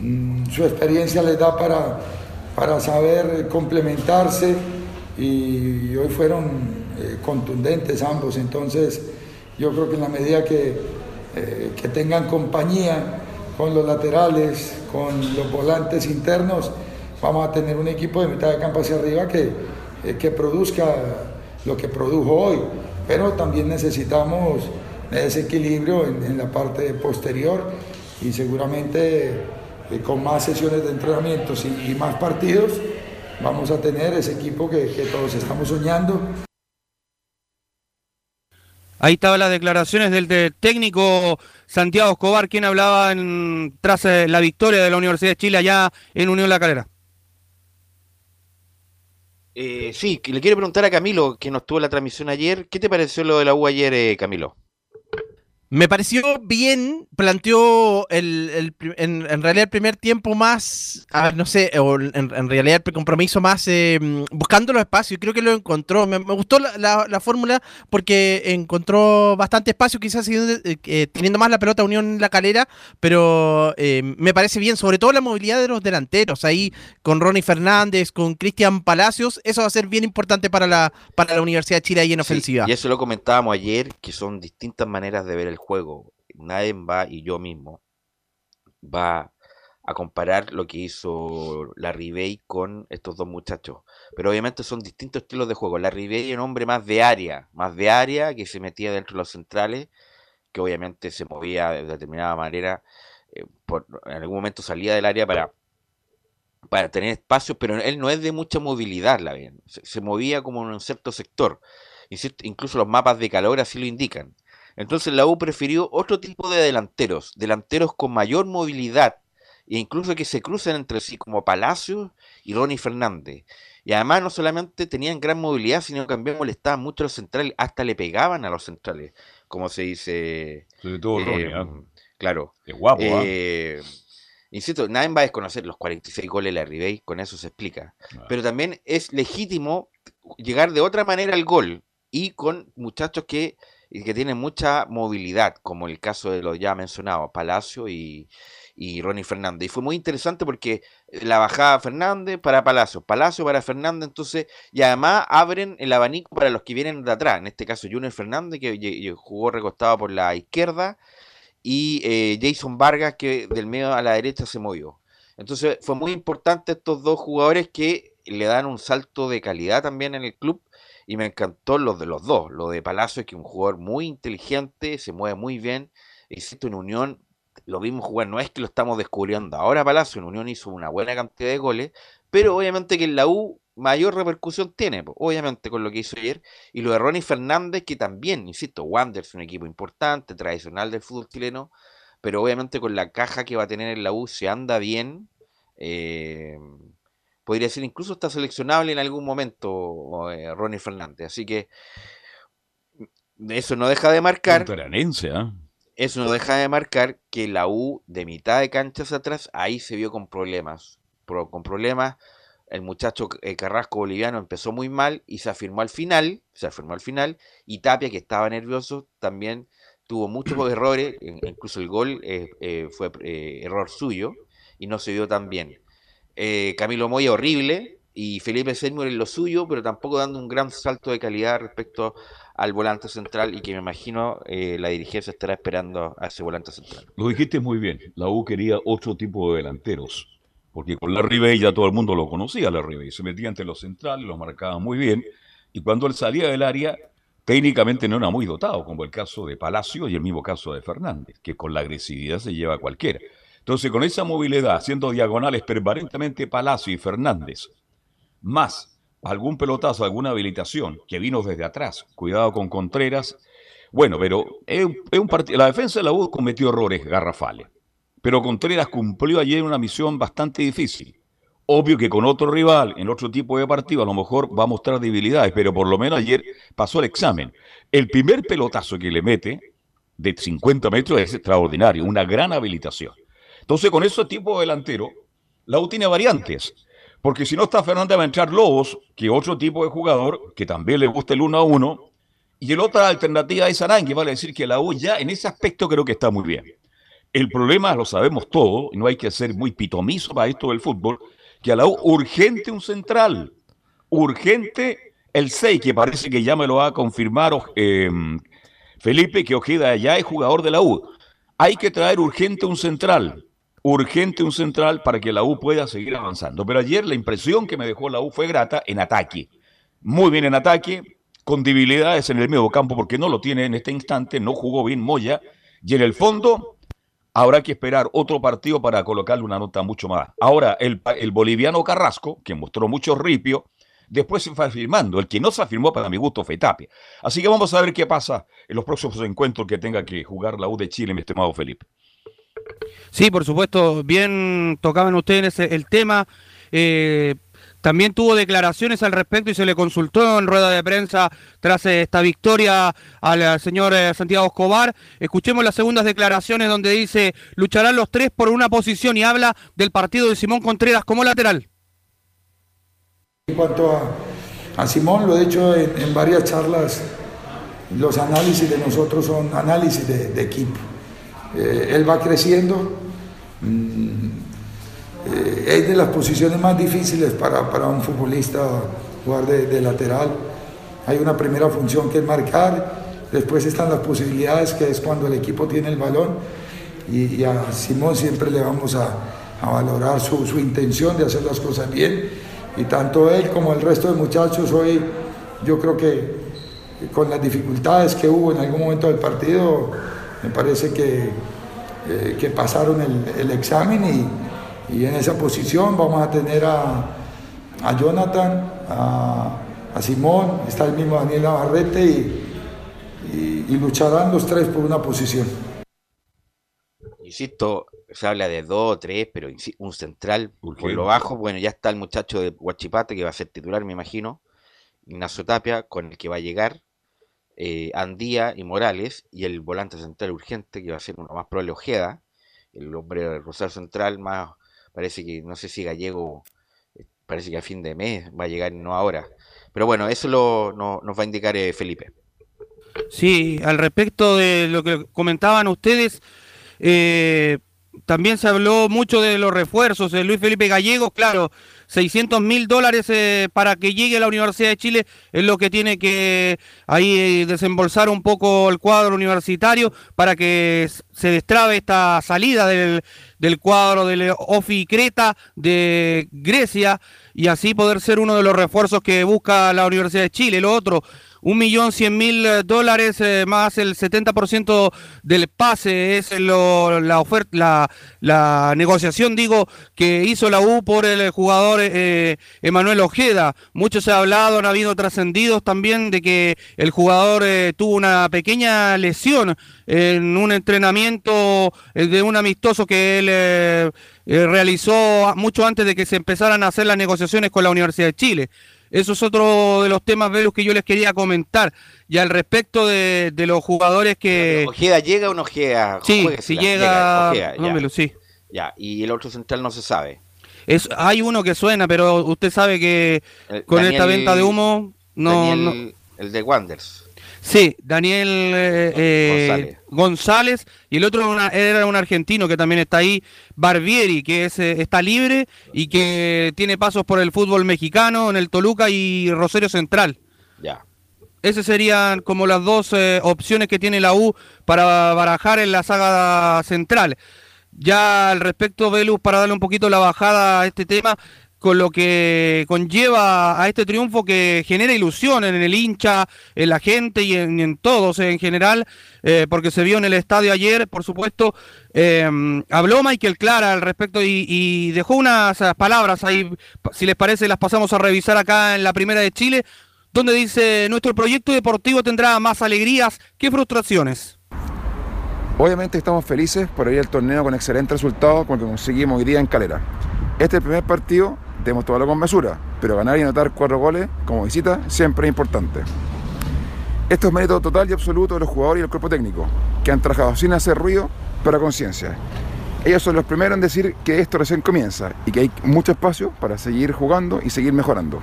mm, su experiencia les da para, para saber complementarse y hoy fueron eh, contundentes ambos, entonces yo creo que en la medida que, eh, que tengan compañía con los laterales, con los volantes internos, vamos a tener un equipo de mitad de campo hacia arriba que, que produzca lo que produjo hoy, pero también necesitamos ese equilibrio en, la parte posterior y seguramente eh, con más sesiones de entrenamientos y, más partidos vamos a tener ese equipo que, todos estamos soñando. Ahí estaban las declaraciones del técnico Santiago Escobar, quien hablaba en, tras eh, la victoria de la Universidad de Chile allá en Unión La Calera. Eh, sí, le quiero preguntar a Camilo, que nos tuvo la transmisión ayer, ¿qué te pareció lo de la U ayer, Camilo? Me pareció bien, planteó el, en, realidad el primer tiempo más, no sé, o en, realidad el compromiso más eh, buscando los espacios, creo que lo encontró. Me, gustó la, fórmula porque encontró bastante espacio, quizás eh, teniendo más la pelota Unión en la calera, pero me parece bien, sobre todo la movilidad de los delanteros, ahí con Ronnie Fernández, con Cristian Palacios, eso va a ser bien importante para la, para la Universidad de Chile ahí en ofensiva. Y eso lo comentábamos ayer, que son distintas maneras de ver el juego. Nadie va, y yo mismo, va a comparar lo que hizo la Bay con estos dos muchachos. Pero obviamente son distintos estilos de juego. La Bay es un hombre más de área, más de área, que se metía dentro de los centrales, que obviamente se movía de determinada manera. Eh, en algún momento salía del área para, para tener espacio, pero él no es de mucha movilidad, la bien. Se, se movía como en un cierto sector. Incluso los mapas de calor así lo indican. Entonces la U prefirió otro tipo de delanteros, delanteros con mayor movilidad e incluso que se crucen entre sí como Palacios y Ronnie Fernández. Y además no solamente tenían gran movilidad, sino que también molestaban mucho a los centrales, hasta le pegaban a los centrales, como se dice. Sobre todo Ronnie, ¿ah? Claro. Qué guapo, ¿ah? eh, Insisto, nadie va a desconocer los 46 goles de la Ribey, con eso se explica. Pero también es legítimo llegar de otra manera al gol y con muchachos que y que tienen mucha movilidad, como el caso de los ya mencionados, Palacio y, y Ronnie Fernández. Y fue muy interesante porque la bajada Fernández para Palacio, Palacio para Fernández, entonces, y además abren el abanico para los que vienen de atrás, en este caso Junior Fernández, que jugó recostado por la izquierda, y eh, Jason Vargas, que del medio a la derecha se movió. Entonces fue muy importante estos dos jugadores que le dan un salto de calidad también en el club y me encantó lo de los dos. Lo de Palacio, que es un jugador muy inteligente, se mueve muy bien. Existe en Unión, lo vimos jugar, no es que lo estamos descubriendo ahora Palacio, en Unión hizo una buena cantidad de goles, pero obviamente que en la U mayor repercusión tiene, obviamente con lo que hizo ayer, y lo de Ronnie Fernández, que también, insisto, Wander es un equipo importante, tradicional del fútbol chileno, pero obviamente con la caja que va a tener en la U, se anda bien, eh, podría ser incluso está seleccionable en algún momento eh, Ronnie Fernández. Así que mm, eso no deja de marcar. ¿ah? Eso no deja de marcar que la U de mitad de canchas atrás, ahí se vio con problemas. con problemas. El muchacho eh, Carrasco boliviano empezó muy mal y se afirmó al final. Se afirmó al final. Y Tapia, que estaba nervioso, también tuvo muchos errores. Incluso el gol eh, fue error suyo y no se vio tan bien. Eh, Camilo Moya horrible y Felipe Seymour en lo suyo, pero tampoco dando un gran salto de calidad respecto al volante central y que me imagino eh, la dirigencia estará esperando a ese volante central. Lo dijiste muy bien, la U quería otro tipo de delanteros, porque con la Ribey ya todo el mundo lo conocía, la Ribey, se metía entre los centrales, lo marcaba muy bien, y cuando él salía del área, técnicamente no era muy dotado, como el caso de Palacio y el mismo caso de Fernández, que con la agresividad se lleva a cualquiera. Entonces, con esa movilidad, haciendo diagonales permanentemente Palacio y Fernández, más algún pelotazo, alguna habilitación que vino desde atrás, cuidado con Contreras. Bueno, pero es, un, la defensa de la U cometió errores garrafales. pero Contreras cumplió ayer una misión bastante difícil. Obvio que con otro rival, en otro tipo de partido, a lo mejor va a mostrar debilidades, pero por lo menos ayer pasó el examen. El primer pelotazo que le mete de 50 metros es extraordinario, una gran habilitación. Entonces, con ese tipo delantero, la U tiene variantes. Porque si no está Fernando va a entrar Lobos, que otro tipo de jugador, que también le gusta el uno a uno, y el otra alternativa es que vale decir que la U ya en ese aspecto creo que está muy bien. El problema lo sabemos todos, y no hay que ser muy pitomizo para esto del fútbol, que a la U urgente un central, urgente el 6, que parece que ya me lo va a confirmar em, Felipe, que Ojeda ya es jugador de la U. Hay que traer urgente un central, urgente un central para que la U pueda seguir avanzando. Pero ayer la impresión que me dejó la U fue grata en ataque. Muy bien en ataque, con debilidades en el medio campo porque no lo tiene en este instante, no jugó bien Moya. Y en el fondo habrá que esperar otro partido para colocarle una nota mucho más. Ahora, el, boliviano Carrasco, que mostró mucho ripio, después se fue afirmando. El que no se afirmó, para mi gusto, fue Tapia. Así que vamos a ver qué pasa en los próximos encuentros que tenga que jugar la U de Chile, mi estimado Felipe. Sí, por supuesto, bien tocaban ustedes el tema. Eh, también tuvo declaraciones al respecto y se le consultó en rueda de prensa tras esta victoria al señor eh, Santiago Escobar. Escuchemos las segundas declaraciones donde dice, lucharán los tres por una posición y habla del partido de Simón Contreras como lateral. En cuanto a, Simón, lo he dicho en, varias charlas, los análisis de nosotros son análisis de, equipo. Eh, él va creciendo. Mm, eh, es de las posiciones más difíciles para, un futbolista jugar de, lateral. Hay una primera función que es marcar, después están las posibilidades que es cuando el equipo tiene el balón y, a Simón siempre le vamos a, valorar su, intención de hacer las cosas bien y tanto él como el resto de muchachos hoy yo creo que con las dificultades que hubo en algún momento del partido me parece que, eh, que pasaron el, el examen y, y en esa posición vamos a tener a, a Jonathan, a, Simón, está el mismo Daniel Navarrete y, y, lucharán los tres por una posición. Insisto, se habla de dos o tres, pero un central por lo bajo. Bueno, ya está el muchacho de Huachipate que va a ser titular, me imagino. Ignacio Tapia, con el que va a llegar. Eh, Andía y Morales. Y el volante central urgente, que va a ser uno más probable Ojeda. El hombre rosal central más Parece que, no sé si Gallego, eh, parece que a fin de mes va a llegar, no ahora. Pero bueno, eso lo, nos va a indicar eh, Felipe. Sí, al respecto de lo que comentaban ustedes, eh, también se habló mucho de los refuerzos. de Luis Felipe Gallego, claro, 600 mil dólares para que llegue a la Universidad de Chile es lo que tiene que ahí desembolsar un poco el cuadro universitario para que se destrabe esta salida del, del cuadro del Ofi Creta de Grecia y así poder ser uno de los refuerzos que busca la Universidad de Chile. Lo otro, un millón cien mil dólares eh, más el 70% del pase es la oferta, la, negociación, digo, que hizo la U por el jugador eh, Emanuel Ojeda. Mucho se ha hablado, han habido trascendidos también de que el jugador eh, tuvo una pequeña lesión en un entrenamiento de un amistoso que él realizó mucho antes de que se empezaran a hacer las negociaciones con la Universidad de Chile. Eso es otro de los temas, Velus, que yo les quería comentar. Y al respecto de, los jugadores que... ¿Ojeda llega o no Ojeda? Sí, si llega... no, sí. Ya, y el otro central no se sabe. Es, hay uno que suena, pero usted sabe que con esta venta de humo... No, El de Wanders. Sí, Daniel eh, eh, González. y el otro era un argentino que también está ahí, Barbieri, que es, eh, está libre y que tiene pasos por el fútbol mexicano en el Toluca y Rosario Central. Ya. Esas serían como las dos opciones que tiene la U para barajar en la saga central. Ya al respecto, Velus, para darle un poquito la bajada a este tema, con lo que conlleva a este triunfo que genera ilusión en el hincha, en la gente y en, todos en general, eh, porque se vio en el estadio ayer, por supuesto, eh, habló Michael Clara al respecto y, dejó unas palabras ahí, si les parece las pasamos a revisar acá en la Primera de Chile, donde dice, nuestro proyecto deportivo tendrá más alegrías que frustraciones. Obviamente estamos felices por ir al torneo con excelente resultado como que conseguimos hoy día en Calera. Este primer partido, debemos tomarlo con mesura, pero ganar y anotar cuatro goles como visita siempre es importante. Esto es mérito total y absoluto de los jugadores y el cuerpo técnico, que han trabajado sin hacer ruido, pero a conciencia. Ellos son los primeros en decir que esto recién comienza y que hay mucho espacio para seguir jugando y seguir mejorando.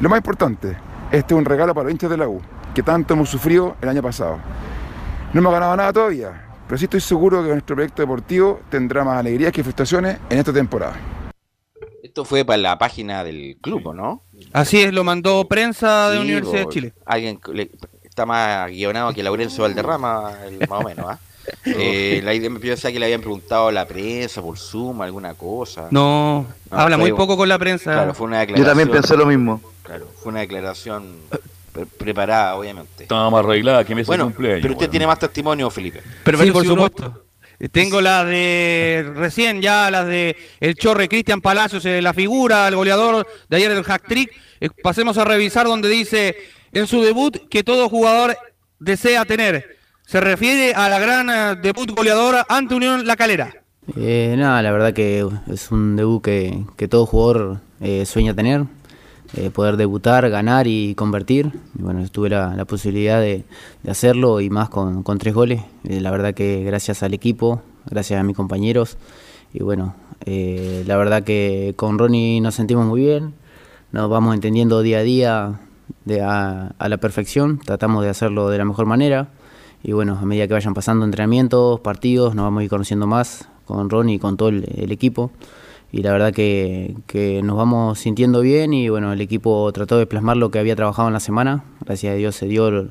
Lo más importante, este es un regalo para los hinchas de la U, que tanto hemos sufrido el año pasado. No hemos ganado nada todavía, pero sí estoy seguro que nuestro proyecto deportivo tendrá más alegrías que frustraciones en esta temporada. Esto fue para la página del club, ¿no? Así es, lo mandó prensa de Universidad de Chile. Alguien está más guionado que Laurencio Valderrama, más o menos, ¿ah? Eh, la idea, pensaba que le habían preguntado a la prensa por Zoom, alguna cosa. No, habla muy poco con la prensa. Claro, fue una declaración. Yo también pensé lo mismo. Claro, fue una declaración preparada, obviamente. Estaba más arreglada que me bueno, cumpleaños. Pero usted tiene más testimonio, Felipe. Pero, sí, por supuesto. Tengo las de recién ya, las de el Chorre Cristian Palacios, eh, la figura, el goleador de ayer del hack trick. Eh, pasemos a revisar donde dice en su debut que todo jugador desea tener. Se refiere a la gran eh, debut goleadora ante Unión La Calera. Eh, nada, la verdad que es un debut que, que todo jugador eh, sueña tener, eh, poder debutar, ganar y convertir. Bueno, tuve la, la posibilidad de, hacerlo y más con, con tres goles. la verdad que gracias al equipo, gracias a mis compañeros. Y bueno, la verdad que con Ronnie nos sentimos muy bien, nos vamos entendiendo día a día de a, la perfección, tratamos de hacerlo de la mejor manera y bueno, a medida que vayan pasando entrenamientos, partidos, nos vamos a ir conociendo más con Ronnie y con todo el equipo. Y la verdad que, que, nos vamos sintiendo bien y bueno, el equipo trató de plasmar lo que había trabajado en la semana. Gracias a Dios se dio el,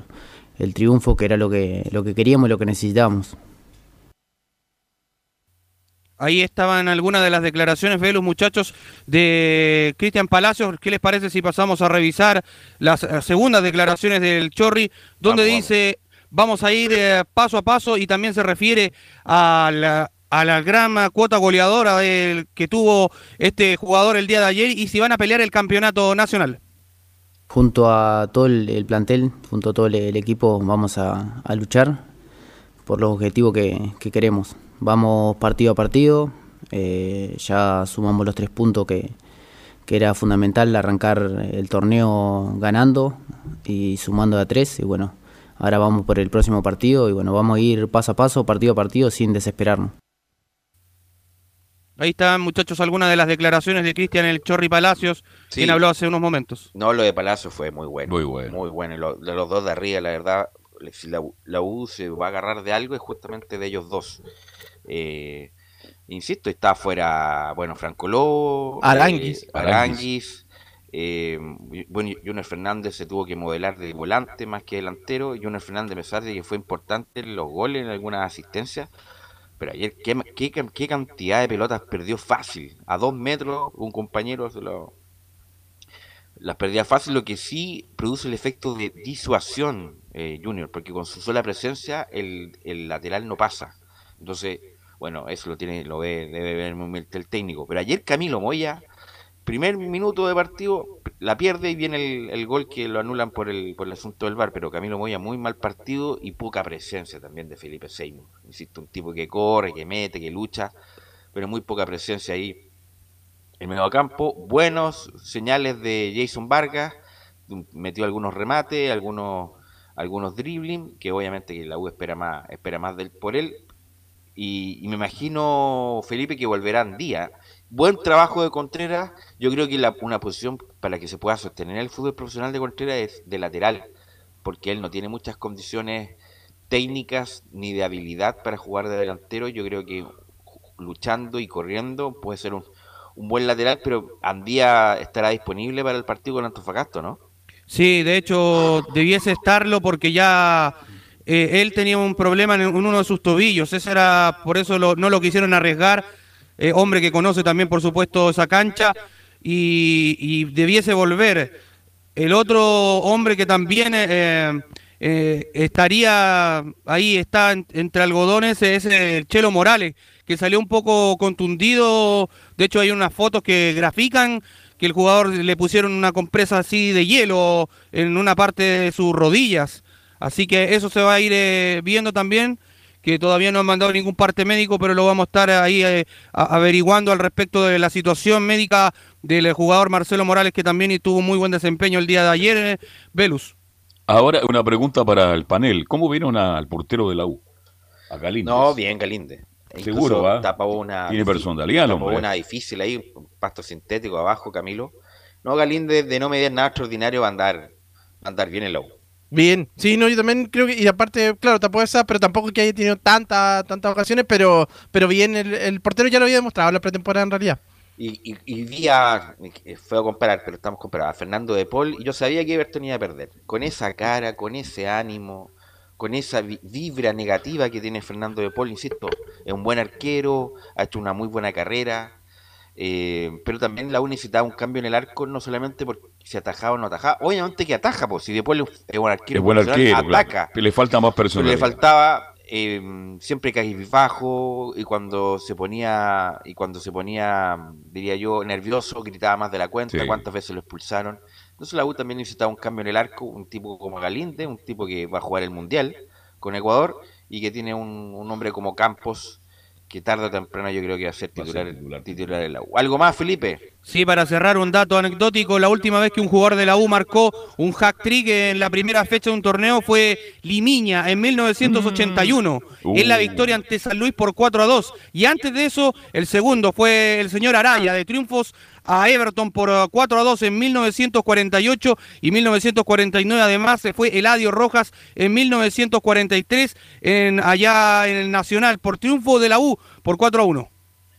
el triunfo que era lo que, lo que queríamos y lo que necesitábamos. Ahí estaban algunas de las declaraciones, ve los muchachos de Cristian Palacios. ¿Qué les parece si pasamos a revisar las segundas declaraciones del Chorri, donde vamos, dice Vamos a ir eh, paso a paso y también se refiere a la, a la gran cuota goleadora que tuvo este jugador el día de ayer y si van a pelear el campeonato nacional. Junto a todo el, el plantel, junto a todo el, equipo, vamos a, luchar por los objetivos que, que, queremos. Vamos partido a partido, eh, ya sumamos los tres puntos que, que era fundamental arrancar el torneo ganando y sumando a tres y bueno Ahora vamos por el próximo partido y bueno, vamos a ir paso a paso, partido a partido, sin desesperarnos. Ahí están, muchachos, algunas de las declaraciones de Cristian El Chorri Palacios, sí. quien habló hace unos momentos. No, lo de Palacios fue muy bueno. Muy bueno. Muy bueno. Lo, de los dos de arriba, la verdad, si la, la, U se va a agarrar de algo, es justamente de ellos dos. Eh, insisto, está afuera, bueno, Franco Lobo, Aranguis. Eh, Aranguis eh, bueno, Junior Fernández se tuvo que modelar de volante más que delantero. Junior Fernández, a pesar de que fue importante en los goles, en algunas asistencias, pero ayer, ¿qué, qué, qué cantidad de pelotas perdió fácil? A dos metros, un compañero se lo, las perdía fácil, lo que sí produce el efecto de disuasión, eh, Junior, porque con su sola presencia el, el, lateral no pasa. Entonces, bueno, eso lo tiene, lo ve, debe ver muy el técnico. Pero ayer Camilo Moya primer minuto de partido la pierde y viene el, el, gol que lo anulan por el, por el asunto del bar, pero Camilo Moya muy mal partido y poca presencia también de Felipe Seymour. Insisto, un tipo que corre, que mete, que lucha, pero muy poca presencia ahí en medio campo. Buenos señales de Jason Vargas, metió algunos remates, algunos algunos dribbling, que obviamente la U espera más, espera más del, por él. Y, y me imagino, Felipe, que volverá en día buen trabajo de Contreras. Yo creo que la, una posición para que se pueda sostener el fútbol profesional de Contreras es de lateral, porque él no tiene muchas condiciones técnicas ni de habilidad para jugar de delantero. Yo creo que luchando y corriendo puede ser un, buen lateral, pero Andía estará disponible para el partido con Antofagasta, ¿no? Sí, de hecho debiese estarlo porque ya eh, él tenía un problema en uno de sus tobillos. Ese era por eso lo, no lo quisieron arriesgar eh, hombre que conoce también, por supuesto, esa cancha y, debiese volver. El otro hombre que también eh, eh, estaría ahí, está en, entre algodones, es el Chelo Morales, que salió un poco contundido. De hecho, hay unas fotos que grafican que el jugador le pusieron una compresa así de hielo en una parte de sus rodillas. Así que eso se va a ir viendo también que todavía no han mandado ningún parte médico, pero lo vamos a estar ahí eh, averiguando al respecto de la situación médica del jugador Marcelo Morales, que también tuvo muy buen desempeño el día de ayer, eh, Velus. Ahora una pregunta para el panel. ¿Cómo vieron al portero de la U? A Galíndez. No, bien Galíndez. Seguro, ¿va? una, Tiene personalidad, tapó una difícil ahí, un pasto sintético abajo, Camilo. No, Galíndez de no medir nada extraordinario va a andar, va a andar bien el lobo. Bien, sí, no, yo también creo que, y aparte, claro, tapó esa, pero tampoco que haya tenido tantas tantas ocasiones, pero, pero bien, el, portero ya lo había demostrado en la pretemporada en realidad. Y, y, día, fue a comparar, pero estamos comparando a Fernando de Paul, y yo sabía que Everton iba a perder. Con esa cara, con ese ánimo, con esa vibra negativa que tiene Fernando de Paul, insisto, es un buen arquero, ha hecho una muy buena carrera, eh, pero también la U necesitaba un cambio en el arco, no solamente porque se atajaba o no atajaba, obviamente que ataja, pues si de Paul es buen arquero, buen arquero ataca. Le falta más personalidad. Le faltaba eh, siempre bajo y cuando se ponía, y cuando se ponía, diría yo, nervioso, gritaba más de la cuenta, cuántas veces lo expulsaron. Entonces la U también necesitaba un cambio en el arco, un tipo como Galinde, un tipo que va a jugar el Mundial con Ecuador y que tiene un, un hombre como Campos que tarde o temprano yo creo que va a ser titular, titular, de la U. ¿Algo más, Felipe? Sí, para cerrar un dato anecdótico, la última vez que un jugador de la U marcó un hack trick en la primera fecha de un torneo fue Limiña en 1981, mm. en la uh. victoria ante San Luis por 4 a 2. Y antes de eso, el segundo fue el señor Araya de triunfos a Everton por 4 uh, a 2 en 1948 y 1949. Además, se fue Eladio Rojas en 1943 en, allá en el Nacional por triunfo de la U por 4 a 1.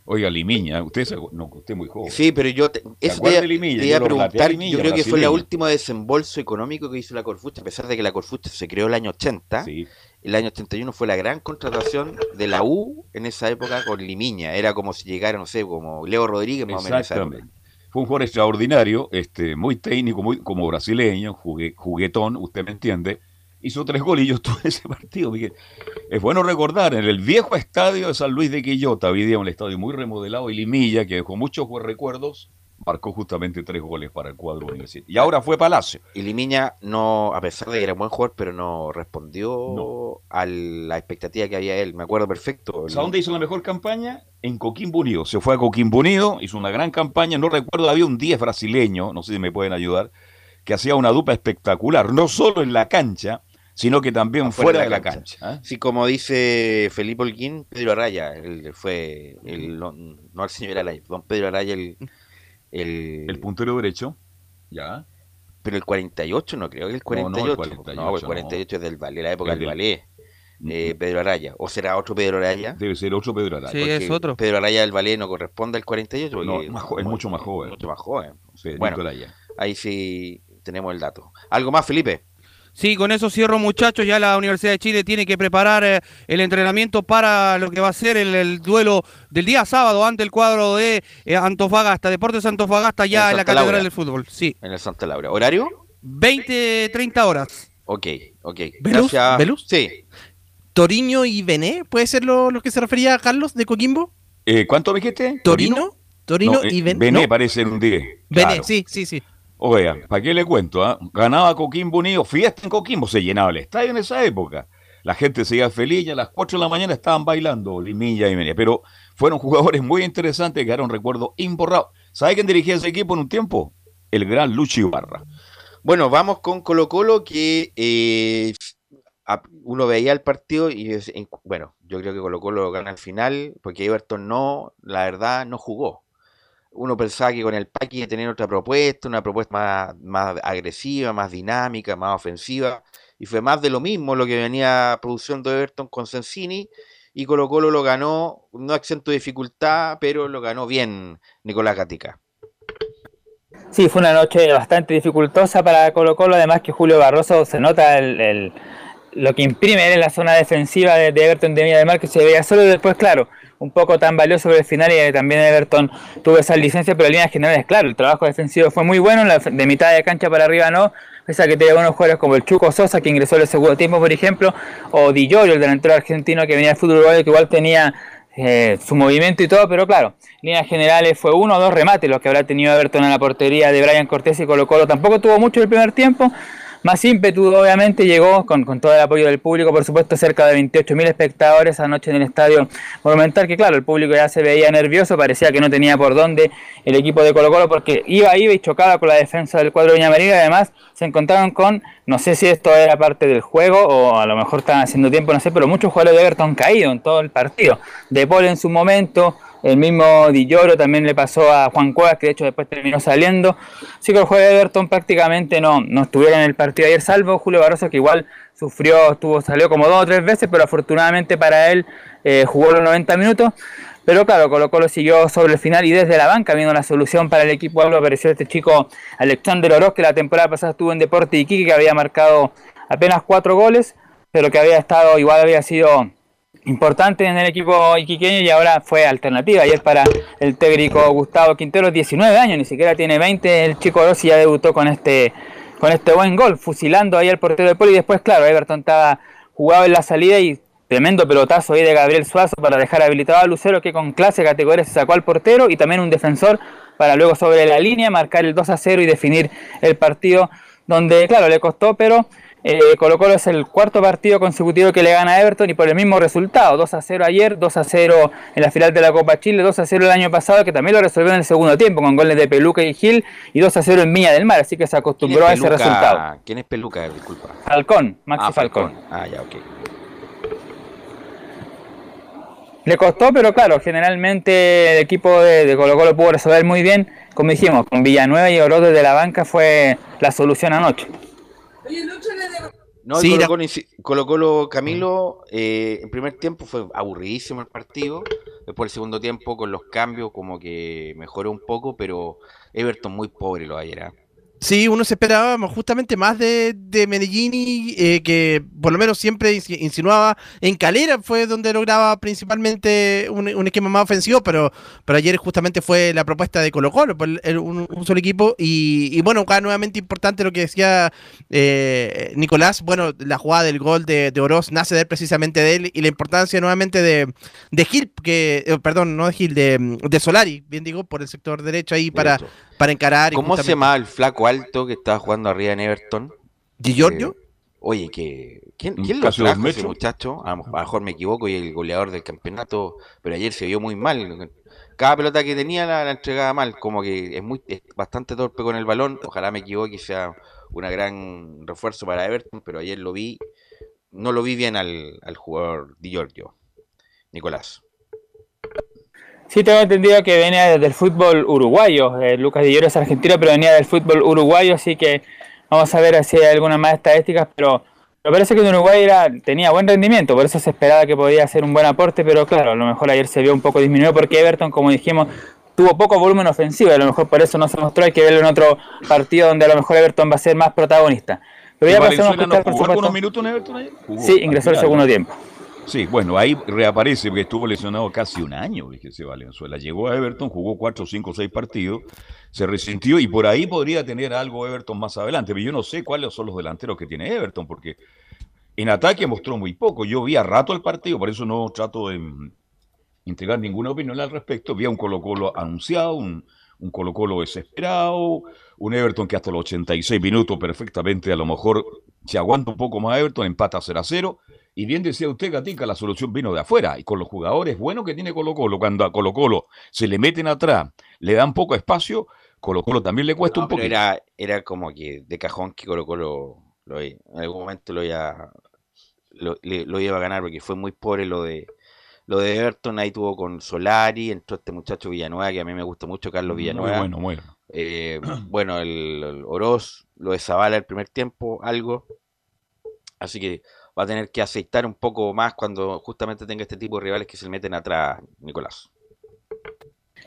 Oiga, Limiña, usted, no, usted es muy joven. Sí, pero yo te, eso te, iba a preguntar, yo creo que fue el último desembolso económico que hizo la Corfucha, a pesar de que la Corfucha se creó el año 80, el año 81 fue la gran contratación de la U en esa época con Limiña, era como si llegara, no sé, como Leo Rodríguez más o menos. Fue un jugador extraordinario, este, muy técnico, muy como brasileño, juguetón, usted me entiende, hizo tres golillos todo ese partido. Es bueno recordar, en el viejo estadio de San Luis de Quillota, había un estadio muy remodelado, y Limilla, que dejó muchos recuerdos, marcó justamente tres goles para el cuadro universitario. Y ahora fue Palacio. Y Limiña no, a pesar de que era un buen jugador, pero no respondió a la expectativa que había él. Me acuerdo perfecto. ¿A dónde hizo la mejor campaña? En Coquimbo Unido. Se fue a Coquimbo Unido, hizo una gran campaña. No recuerdo, había un 10 brasileño, no sé si me pueden ayudar, que hacía una dupla espectacular, no solo en la cancha, sino que también fuera, de la, cancha. ¿ah? Sí, como dice Felipe Holguín, Pedro Araya, él fue, el, no, no el señor Araya, don Pedro Araya, el, el, puntero derecho, ya. Pero el 48 no creo que el 48. No, el 48, el 48 es del Valle, la época del Valle. Eh, Pedro Araya. ¿O será otro Pedro Araya? Debe ser otro Pedro Araya. Sí, es otro. Pedro Araya del Valle no corresponde al 48. No, es, mucho más joven. Mucho más joven. bueno, ahí sí tenemos el dato. ¿Algo más, Felipe? Sí, con eso cierro muchachos, ya la Universidad de Chile tiene que preparar eh, el entrenamiento para lo que va a ser el, duelo del día sábado ante el cuadro de eh, Antofagasta, Deportes Antofagasta ya en, la Catedral del Fútbol. Sí. En el Santa Laura. ¿Horario? 20, 30 horas. Ok, ok. ¿Velus? ¿Velus? Sí. ¿Toriño y Bené? ¿Puede ser lo, que se refería a Carlos de Coquimbo? Eh, ¿Cuánto dijiste? ¿Torino? ¿Torino y Bené? Bené parece un 10. Bené, sí, sí, sí. Oiga, ¿para qué le cuento? Ah? Ganaba Coquimbo Unido, fiesta en Coquimbo, se llenaba el estadio en esa época. La gente se iba feliz y a las 4 de la mañana estaban bailando Limilla y Media. Pero fueron jugadores muy interesantes que quedaron recuerdo imborrado. ¿Sabe quién dirigía ese equipo en un tiempo? El gran Luchi Barra. Bueno, vamos con Colo Colo que eh, uno veía el partido y bueno, yo creo que Colo Colo gana al final porque Everton no, la verdad, no jugó uno pensaba que con el Paqui iba a tener otra propuesta, una propuesta más, más agresiva, más dinámica, más ofensiva, y fue más de lo mismo lo que venía produciendo Everton con Sensini, y Colo Colo lo ganó, no exento de dificultad, pero lo ganó bien Nicolás Gatica. Sí, fue una noche bastante dificultosa para Colo Colo, además que Julio Barroso se nota el, lo que imprime en la zona defensiva de, Everton de Villa de Mar, que se veía solo después, claro, un poco tan valioso sobre el final y también Everton tuvo esa licencia, pero en líneas generales, claro, el trabajo defensivo fue muy bueno, de mitad de cancha para arriba no, pese a que tenía buenos jugadores como el Chuco Sosa, que ingresó en el segundo tiempo, por ejemplo, o Di Giorgio, el delantero argentino que venía del fútbol uruguayo, que igual tenía eh, su movimiento y todo, pero claro, en líneas generales fue uno o dos remates los que habrá tenido Everton en la portería de Brian Cortés y Colo Colo, tampoco tuvo mucho el primer tiempo, más ímpetu, obviamente, llegó con, con todo el apoyo del público, por supuesto, cerca de 28.000 espectadores anoche en el estadio Monumental, que claro, el público ya se veía nervioso, parecía que no tenía por dónde el equipo de Colo Colo, porque iba, iba y chocaba con la defensa del cuadro de Viña y además se encontraron con, no sé si esto era parte del juego o a lo mejor estaban haciendo tiempo, no sé, pero muchos jugadores de Everton caído en todo el partido. De Paul en su momento, el mismo Di Lloro también le pasó a Juan Cuevas, que de hecho después terminó saliendo. Así que el juego de Everton prácticamente no, no estuvieron en el partido ayer, salvo Julio Barroso, que igual sufrió, estuvo, salió como dos o tres veces, pero afortunadamente para él eh, jugó los 90 minutos. Pero claro, Colo Colo siguió sobre el final y desde la banca viendo la solución para el equipo algo apareció este chico Alexander Oroz, que la temporada pasada estuvo en Deporte Iquique, que había marcado apenas cuatro goles, pero que había estado, igual había sido importante en el equipo iquiqueño y ahora fue alternativa. Ayer para el técnico Gustavo Quintero, 19 años, ni siquiera tiene 20. El chico Rossi ya debutó con este, con este buen gol, fusilando ahí al portero de Poli. Y después, claro, Everton estaba jugado en la salida y tremendo pelotazo ahí de Gabriel Suazo para dejar habilitado a Lucero, que con clase categoría se sacó al portero y también un defensor para luego sobre la línea marcar el 2 a 0 y definir el partido, donde, claro, le costó, pero eh, Colo Colo es el cuarto partido consecutivo que le gana a Everton y por el mismo resultado, 2 a 0 ayer, 2 a 0 en la final de la Copa Chile, 2 a 0 el año pasado, que también lo resolvió en el segundo tiempo con goles de Peluca y Gil, y 2 a 0 en Viña del Mar, así que se acostumbró a ese resultado. ¿Quién es Peluca? Disculpa. Falcón, Maxi ah, Falcón. Ah, ya, ok. Le costó, pero claro, generalmente el equipo de, Colo Colo pudo resolver muy bien, como dijimos, con Villanueva y Oro desde la banca fue la solución anoche. No, sí, Colo, Colo, Camilo, eh, en primer tiempo fue aburridísimo el partido. Después el segundo tiempo, con los cambios, como que mejoró un poco, pero Everton muy pobre lo ayer. ¿ah? Sí, uno se esperaba justamente más de, de Medellín eh, que por lo menos siempre insinuaba en Calera, fue donde lograba principalmente un, esquema más ofensivo, pero, pero ayer justamente fue la propuesta de Colo Colo, por un, solo equipo. Y, bueno, acá nuevamente importante lo que decía eh, Nicolás, bueno, la jugada del gol de, de Oroz nace de precisamente de él y la importancia nuevamente de, de Gil, que, eh, perdón, no de Gil, de, de Solari, bien digo, por el sector derecho ahí para, para encarar. ¿Cómo se llama el flaco alto que estaba jugando arriba en Everton? ¿Di Giorgio? Eh, oye, que ¿quién, quién lo trajo ese muchacho? A lo mejor me equivoco y el goleador del campeonato, pero ayer se vio muy mal. Cada pelota que tenía la, entregaba mal, como que es muy bastante torpe con el balón. Ojalá me equivoque y sea un gran refuerzo para Everton, pero ayer lo vi, no lo vi bien al, al jugador Di Giorgio. Nicolás. Sí, tengo entendido que venía del fútbol uruguayo. Eh, Lucas Di es argentino, pero venía del fútbol uruguayo, así que vamos a ver si hay algunas más estadísticas, pero me parece que en Uruguay era, tenía buen rendimiento, por eso se esperaba que podía hacer un buen aporte, pero claro, a lo mejor ayer se vio un poco disminuido porque Everton, como dijimos, tuvo poco volumen ofensivo, a lo mejor por eso no se mostró, hay que verlo en otro partido donde a lo mejor Everton va a ser más protagonista. Pero ya pasamos a escuchar, por supuesto. minutos en Everton Sí, ingresó el segundo tiempo. Sí, bueno, ahí reaparece porque estuvo lesionado casi un año, fíjese Valenzuela. Llegó a Everton, jugó cuatro, cinco, seis partidos, se resintió y por ahí podría tener algo Everton más adelante. Pero yo no sé cuáles son los delanteros que tiene Everton, porque en ataque mostró muy poco. Yo vi a rato el partido, por eso no trato de entregar ninguna opinión al respecto. Vi a un Colo Colo anunciado, un, un Colo Colo desesperado, un Everton que hasta los 86 minutos perfectamente a lo mejor se aguanta un poco más Everton, empata 0 a 0 y bien decía usted, Gatica, la solución vino de afuera. Y con los jugadores buenos que tiene Colo Colo, cuando a Colo Colo se le meten atrás, le dan poco espacio, Colo Colo también le cuesta un poco. Era, era como que de cajón que Colo Colo lo, en algún momento lo iba, lo, iba a ganar porque fue muy pobre lo de lo de Everton. Ahí tuvo con Solari, entró este muchacho Villanueva, que a mí me gusta mucho, Carlos Villanueva. bueno, bueno. Eh, bueno, el, el Oroz, lo de Zavala el primer tiempo, algo. Así que va a tener que aceitar un poco más cuando justamente tenga este tipo de rivales que se le meten atrás, Nicolás.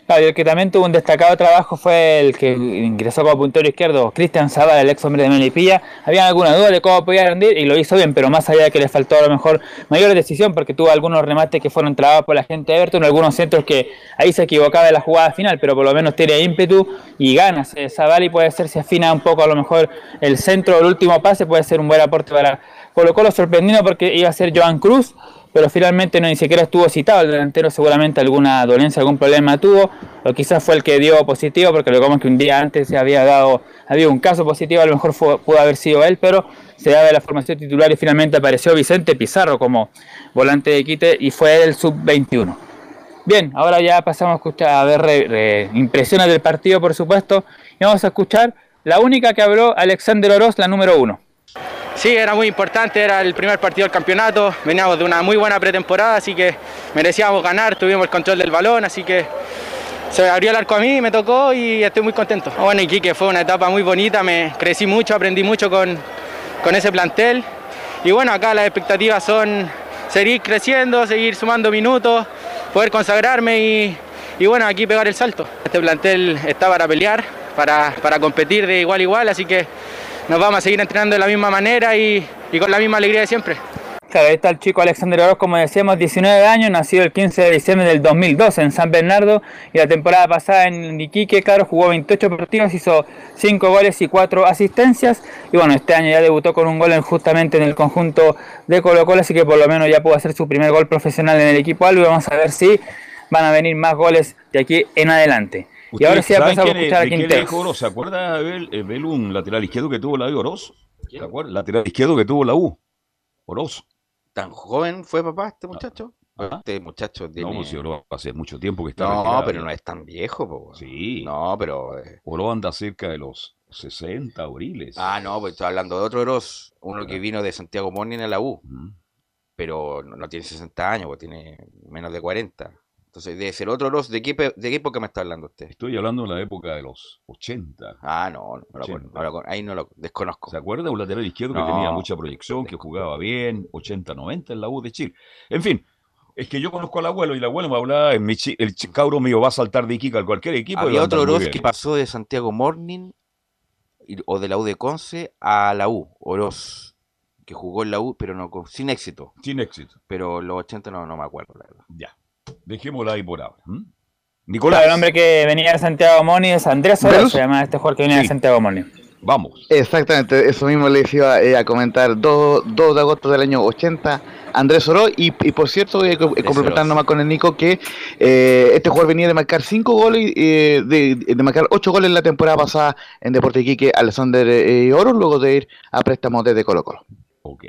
Claro, el que también tuvo un destacado trabajo fue el que ingresó como puntero izquierdo, Cristian Zavala, el ex hombre de Melipilla. Había alguna duda de cómo podía rendir y lo hizo bien, pero más allá de que le faltó a lo mejor mayor decisión, porque tuvo algunos remates que fueron trabados por la gente de Everton, algunos centros que ahí se equivocaba en la jugada final, pero por lo menos tiene ímpetu y ganas. Zavala y puede ser, si afina un poco a lo mejor el centro, el último pase, puede ser un buen aporte para Colo Colo sorprendido porque iba a ser Joan Cruz, pero finalmente no ni siquiera estuvo citado. El delantero seguramente alguna dolencia, algún problema tuvo, o quizás fue el que dio positivo, porque lo como que un día antes se había dado, había un caso positivo, a lo mejor pudo haber sido él, pero se daba la formación titular y finalmente apareció Vicente Pizarro como volante de quite y fue el sub-21. Bien, ahora ya pasamos a a ver impresiones del partido, por supuesto, y vamos a escuchar la única que habló Alexander Oroz, la número uno. Sí, era muy importante, era el primer partido del campeonato, veníamos de una muy buena pretemporada, así que merecíamos ganar, tuvimos el control del balón, así que se abrió el arco a mí, me tocó y estoy muy contento. Bueno, Iquique fue una etapa muy bonita, me crecí mucho, aprendí mucho con, con ese plantel y bueno, acá las expectativas son seguir creciendo, seguir sumando minutos, poder consagrarme y, y bueno, aquí pegar el salto. Este plantel está para pelear, para, para competir de igual a igual, así que nos vamos a seguir entrenando de la misma manera y, con la misma alegría de siempre. Claro, ahí está el chico Alexander Oroz, como decíamos, 19 años, nacido el 15 de diciembre del 2012 en San Bernardo y la temporada pasada en Iquique, claro, jugó 28 partidos, hizo 5 goles y 4 asistencias y bueno, este año ya debutó con un gol justamente en el conjunto de Colo Colo, así que por lo menos ya pudo hacer su primer gol profesional en el equipo algo y vamos a ver si van a venir más goles de aquí en adelante. Y ahora sí ha pasado a escuchar a Quintero. ¿Se acuerda de Bel, un lateral izquierdo que tuvo la U Oroz? ¿Se acuerda? Lateral izquierdo que tuvo la U. Oroz. ¿Tan joven fue papá este muchacho? ¿Ah? Este muchacho tiene... No, si Oro hace mucho tiempo que está No, pero no es tan viejo, po. Sí. No, pero... Eh... Oro anda cerca de los 60 abriles. Ah, no, pues estoy hablando de otro Oroz. Uno que vino de Santiago Morning a la U. Pero no, no, tiene 60 años, pues tiene menos de 40. Entonces, debe ser otro Oroz. ¿De qué, ¿De qué época me está hablando usted? Estoy hablando de la época de los 80. Ah, no, no, ahí no lo desconozco. ¿Se acuerda? Un lateral izquierdo que tenía mucha proyección, que jugaba bien, 80-90 en la U de Chile. En fin, es que yo conozco al abuelo y el abuelo me hablaba, en mi el cabro mío va a saltar de Iquique a cualquier equipo. Había otro Oroz que pasó de Santiago Morning o de la U de Conce a la U, Oroz, que jugó en la U, pero no sin éxito. Sin éxito. Pero los 80 no, no me acuerdo, la verdad. Ya. Dejémosla ahí por ahora. Nicolás. el hombre que venía de Santiago Moni es Andrés Oro, se llama este jugador que venía de Santiago Moni. Vamos. Exactamente, eso mismo les iba eh, a comentar. 2, de agosto del año 80, Andrés Oro. Y, por cierto, voy a complementar nomás con el Nico que eh, este jugador venía de marcar 5 goles, eh, de, de, marcar 8 goles la temporada pasada en Deporte Iquique, Alexander Oro, luego de ir a préstamo desde Colo Colo. Ok.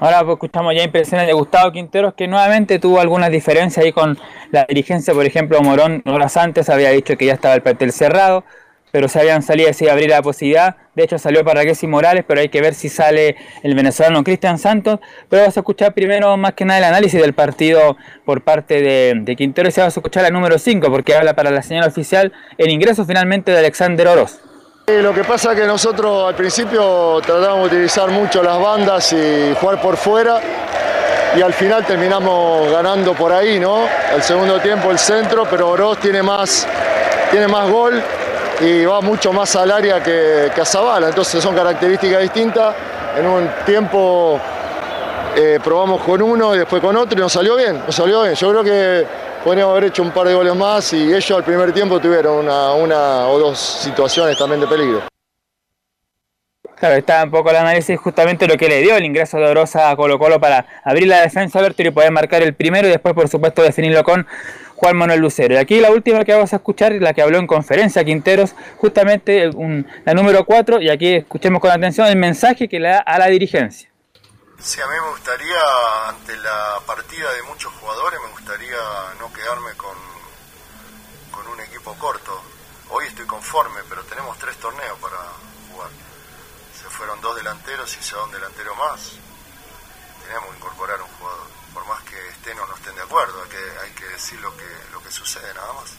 Ahora pues, escuchamos ya impresiones de Gustavo Quinteros, que nuevamente tuvo algunas diferencias ahí con la dirigencia. Por ejemplo, Morón horas antes había dicho que ya estaba el plantel cerrado, pero se habían salido y se abrir la posibilidad. De hecho, salió para y Morales, pero hay que ver si sale el venezolano Cristian Santos. Pero vamos a escuchar primero más que nada el análisis del partido por parte de, de Quinteros y vamos a escuchar la número 5, porque habla para la señal oficial el ingreso finalmente de Alexander Oroz. Lo que pasa es que nosotros al principio tratamos de utilizar mucho las bandas y jugar por fuera y al final terminamos ganando por ahí, ¿no? El segundo tiempo el centro, pero Oroz tiene más, tiene más gol y va mucho más al área que, que a Zabala, entonces son características distintas. En un tiempo eh, probamos con uno y después con otro y nos salió bien, nos salió bien. Yo creo que podríamos haber hecho un par de goles más y ellos al primer tiempo tuvieron una, o dos situaciones también de peligro. Claro, está un poco el análisis justamente lo que le dio el ingreso de Orosa a Colo Colo para abrir la defensa Alberto y poder marcar el primero y después por supuesto definirlo con Juan Manuel Lucero. Y aquí la última que vamos a escuchar es la que habló en conferencia Quinteros, justamente la número 4 y aquí escuchemos con atención el mensaje que le da a la dirigencia. Sí, a mí me gustaría, ante la partida de muchos jugadores, me gustaría no quedarme con, con un equipo corto. Hoy estoy conforme, pero tenemos tres torneos para jugar. Se fueron dos delanteros y se va un delantero más. Tenemos que incorporar un jugador. Por más que estén o no estén de acuerdo, hay que, decir lo que, lo que sucede nada más.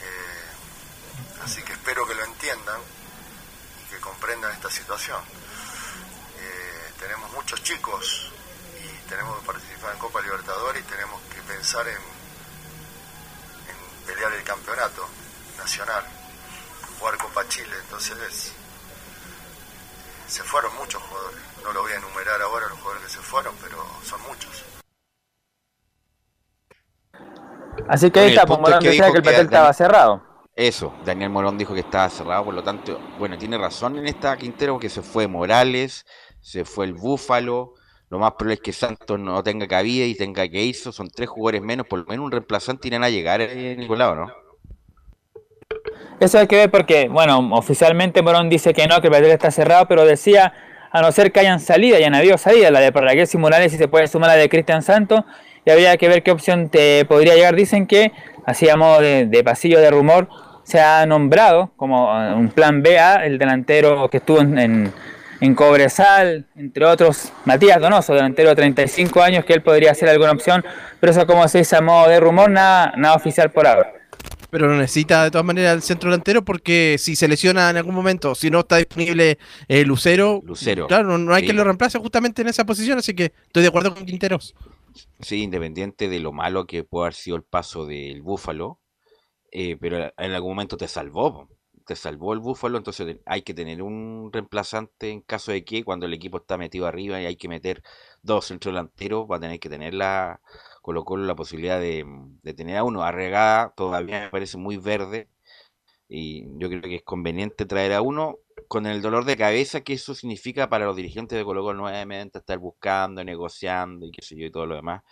Eh, así que espero que lo entiendan y que comprendan esta situación tenemos muchos chicos y tenemos que participar en Copa Libertadores y tenemos que pensar en, pelear el campeonato nacional, jugar Copa Chile, entonces se fueron muchos jugadores, no lo voy a enumerar ahora los jugadores que se fueron, pero son muchos. Así que ahí está, como decía que el plantel estaba cerrado. Eso, Daniel Morón dijo que estaba cerrado, por lo tanto, bueno, tiene razón en esta Quintero porque se fue Morales, se fue el Búfalo, lo más probable es que Santos no tenga cabida y tenga que irse, son tres jugadores menos, por lo menos un reemplazante irán a llegar, eh, Nicolau, ¿no? Eso hay que ver porque, bueno, oficialmente Morón dice que no, que el plantel está cerrado, pero decía, a no ser que hayan salido, hayan habido salida, la de Parragués y Morales, si se puede sumar la de Cristian Santos, y habría que ver qué opción te podría llegar. Dicen que, hacíamos de, de pasillo de rumor, se ha nombrado como uh, un plan B a el delantero que estuvo en, en, en Cobresal, entre otros, Matías Donoso, delantero de 35 años, que él podría ser alguna opción, pero eso como se dice a modo de rumor, nada, nada oficial por ahora. Pero no necesita de todas maneras el centro delantero porque si se lesiona en algún momento, si no está disponible eh, Lucero, Lucero. claro, no, no hay Sí. que lo reemplace justamente en esa posición, así que estoy de acuerdo con Quinteros. Sí, independiente de lo malo que puede haber sido el paso del Búfalo, eh, pero en algún momento te salvó. Te salvó el Búfalo, entonces hay que tener un reemplazante en caso de que cuando el equipo está metido arriba y hay que meter dos centrodelanteros, va a tener que tener la Colo Colo la posibilidad de, de tener a uno. Arregada todavía me parece muy verde y yo creo que es conveniente traer a uno con el dolor de cabeza que eso significa para los dirigentes de Colo Colo nuevamente estar buscando, negociando y qué sé yo y todo lo demás.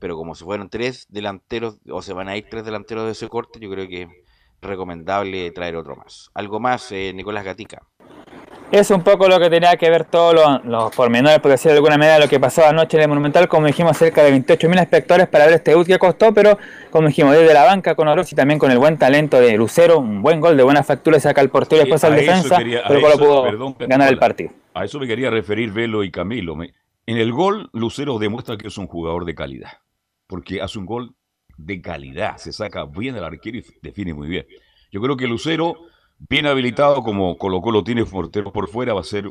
Pero como se fueron tres delanteros o se van a ir tres delanteros de ese corte, yo creo que recomendable traer otro más. Algo más, eh, Nicolás Gatica. Es un poco lo que tenía que ver todos los, los pormenores, por decirlo de alguna manera, lo que pasó anoche en el Monumental. Como dijimos, cerca de 28.000 espectadores para ver este UT que costó, pero como dijimos, desde la banca con Oroz y también con el buen talento de Lucero, un buen gol de buena factura, saca el portero y después al defensa, quería- pero eso, pudo perdón, ganar el partido. A eso me quería referir Velo y Camilo. Me- En el gol, Lucero demuestra que es un jugador de calidad. Porque hace un gol de calidad. Se saca bien al arquero y define muy bien. Yo creo que Lucero, bien habilitado como Colo Colo tiene porteros por fuera, va a ser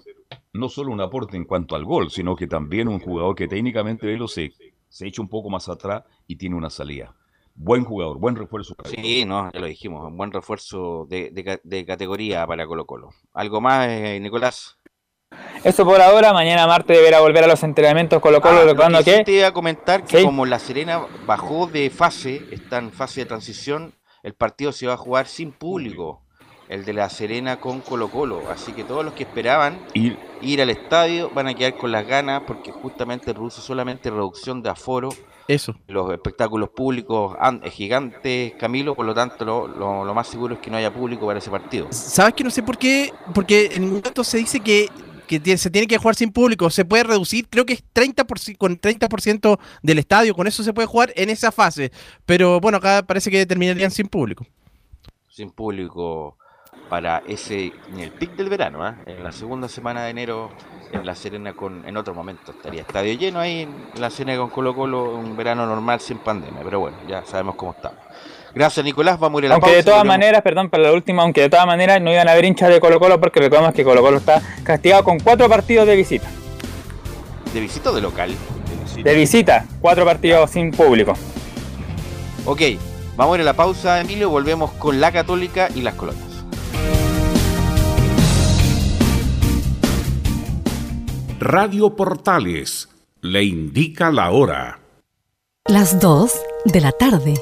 no solo un aporte en cuanto al gol, sino que también un jugador que técnicamente Velo se, se echa un poco más atrás y tiene una salida. Buen jugador, buen refuerzo. para Sí, no, ya lo dijimos, un buen refuerzo de, de categoría para Colo Colo. ¿Algo más, eh, Nicolás? Eso por ahora, mañana martes deberá volver a los entrenamientos Colo Colo, Ah, lo recordando que sí que... te iba a comentar que Sí. como La Serena bajó de fase, está en fase de transición, el partido se va a jugar sin público, el de La Serena con Colo Colo, así que todos los que esperaban Ir, ir al estadio van a quedar con las ganas porque justamente reduce solamente reducción de aforo, Eso. los espectáculos públicos an- es gigantes, Camilo, por lo tanto lo, lo- lo más seguro es que no haya público para ese partido. ¿Sabes que no sé por qué? Porque en ningún momento se dice que, que se tiene que jugar sin público. Se puede reducir, creo que es 30%, con 30% del estadio. Con eso se puede jugar en esa fase. Pero bueno, acá parece que terminarían sin público. sin público para ese en el pic del verano, ¿ah? en la segunda semana de enero en La Serena con en otro momento estaría estadio lleno ahí en La Serena con Colo Colo un verano normal sin pandemia, pero bueno, ya sabemos cómo estamos. Gracias Nicolás, vamos a ir a la Aunque pausa de todas maneras, perdón, para la última, aunque de todas maneras no iban a haber hinchas de Colo Colo porque recordemos que Colo Colo está castigado con cuatro partidos de visita. de visita o de local. De visita, cuatro partidos sin público. Ok, vamos a ir a la pausa, Emilio, volvemos con la Católica y las colonias. Radio Portales le indica la hora. Las 2 de la tarde,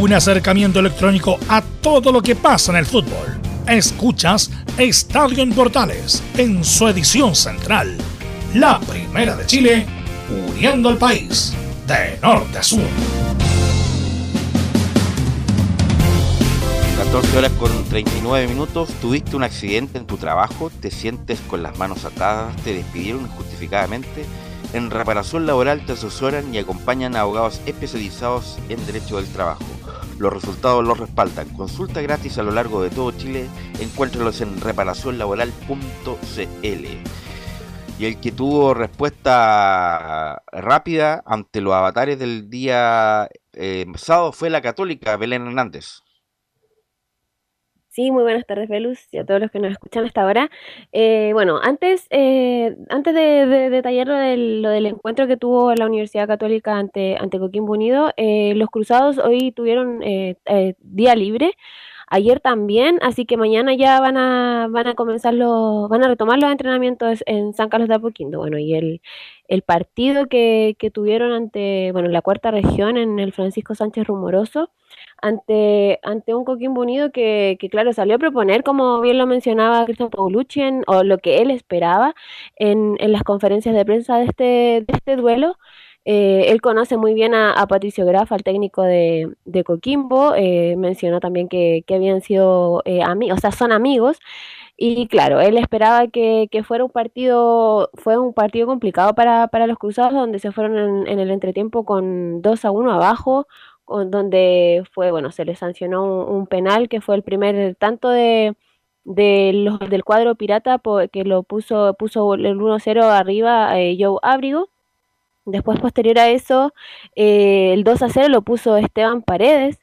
Un acercamiento electrónico a todo lo que pasa en el fútbol. Escuchas Estadio en Portales en su edición central. La primera de Chile, uniendo al país de norte a sur. 14 horas con 39 minutos, tuviste un accidente en tu trabajo, te sientes con las manos atadas, te despidieron injustificadamente. En reparación laboral te asesoran y acompañan a abogados especializados en derecho del trabajo. Los resultados los respaldan. Consulta gratis a lo largo de todo Chile. Encuéntralos en reparacionlaboral.cl. Y el que tuvo respuesta rápida ante los avatares del día eh, sábado fue la católica Belén Hernández. Sí, muy buenas tardes, Velus, y a todos los que nos escuchan hasta ahora. Eh, bueno, antes, eh, antes de, detallar lo del, encuentro que tuvo la Universidad Católica ante, ante Coquimbo Unido, eh, los cruzados hoy tuvieron día libre. Ayer también, así que mañana ya van a, van a comenzar los, van a retomar los entrenamientos en San Carlos de Apoquindo. Bueno, y el, el partido que, que tuvieron ante, bueno, la cuarta región en el Francisco Sánchez Rumoroso, ante, ante un Coquimbo Unido que, que, claro, salió a proponer, como bien lo mencionaba Cristian Paulucci, o lo que él esperaba en, en, las conferencias de prensa de este, de este duelo. Eh, él conoce muy bien a, Patricio Graf, al técnico de, de Coquimbo, eh, mencionó también que, que habían sido eh, amigos, o sea, son amigos, y claro, él esperaba que, que, fuera un partido, fue un partido complicado para, para los cruzados, donde se fueron en, en, el entretiempo con 2 a 1 abajo, donde fue, bueno, se le sancionó un, penal que fue el primer tanto de, de los, del cuadro pirata que lo puso, puso el 1-0 arriba eh, Joe Abrigo. Después, posterior a eso, eh, el 2 0 lo puso Esteban Paredes.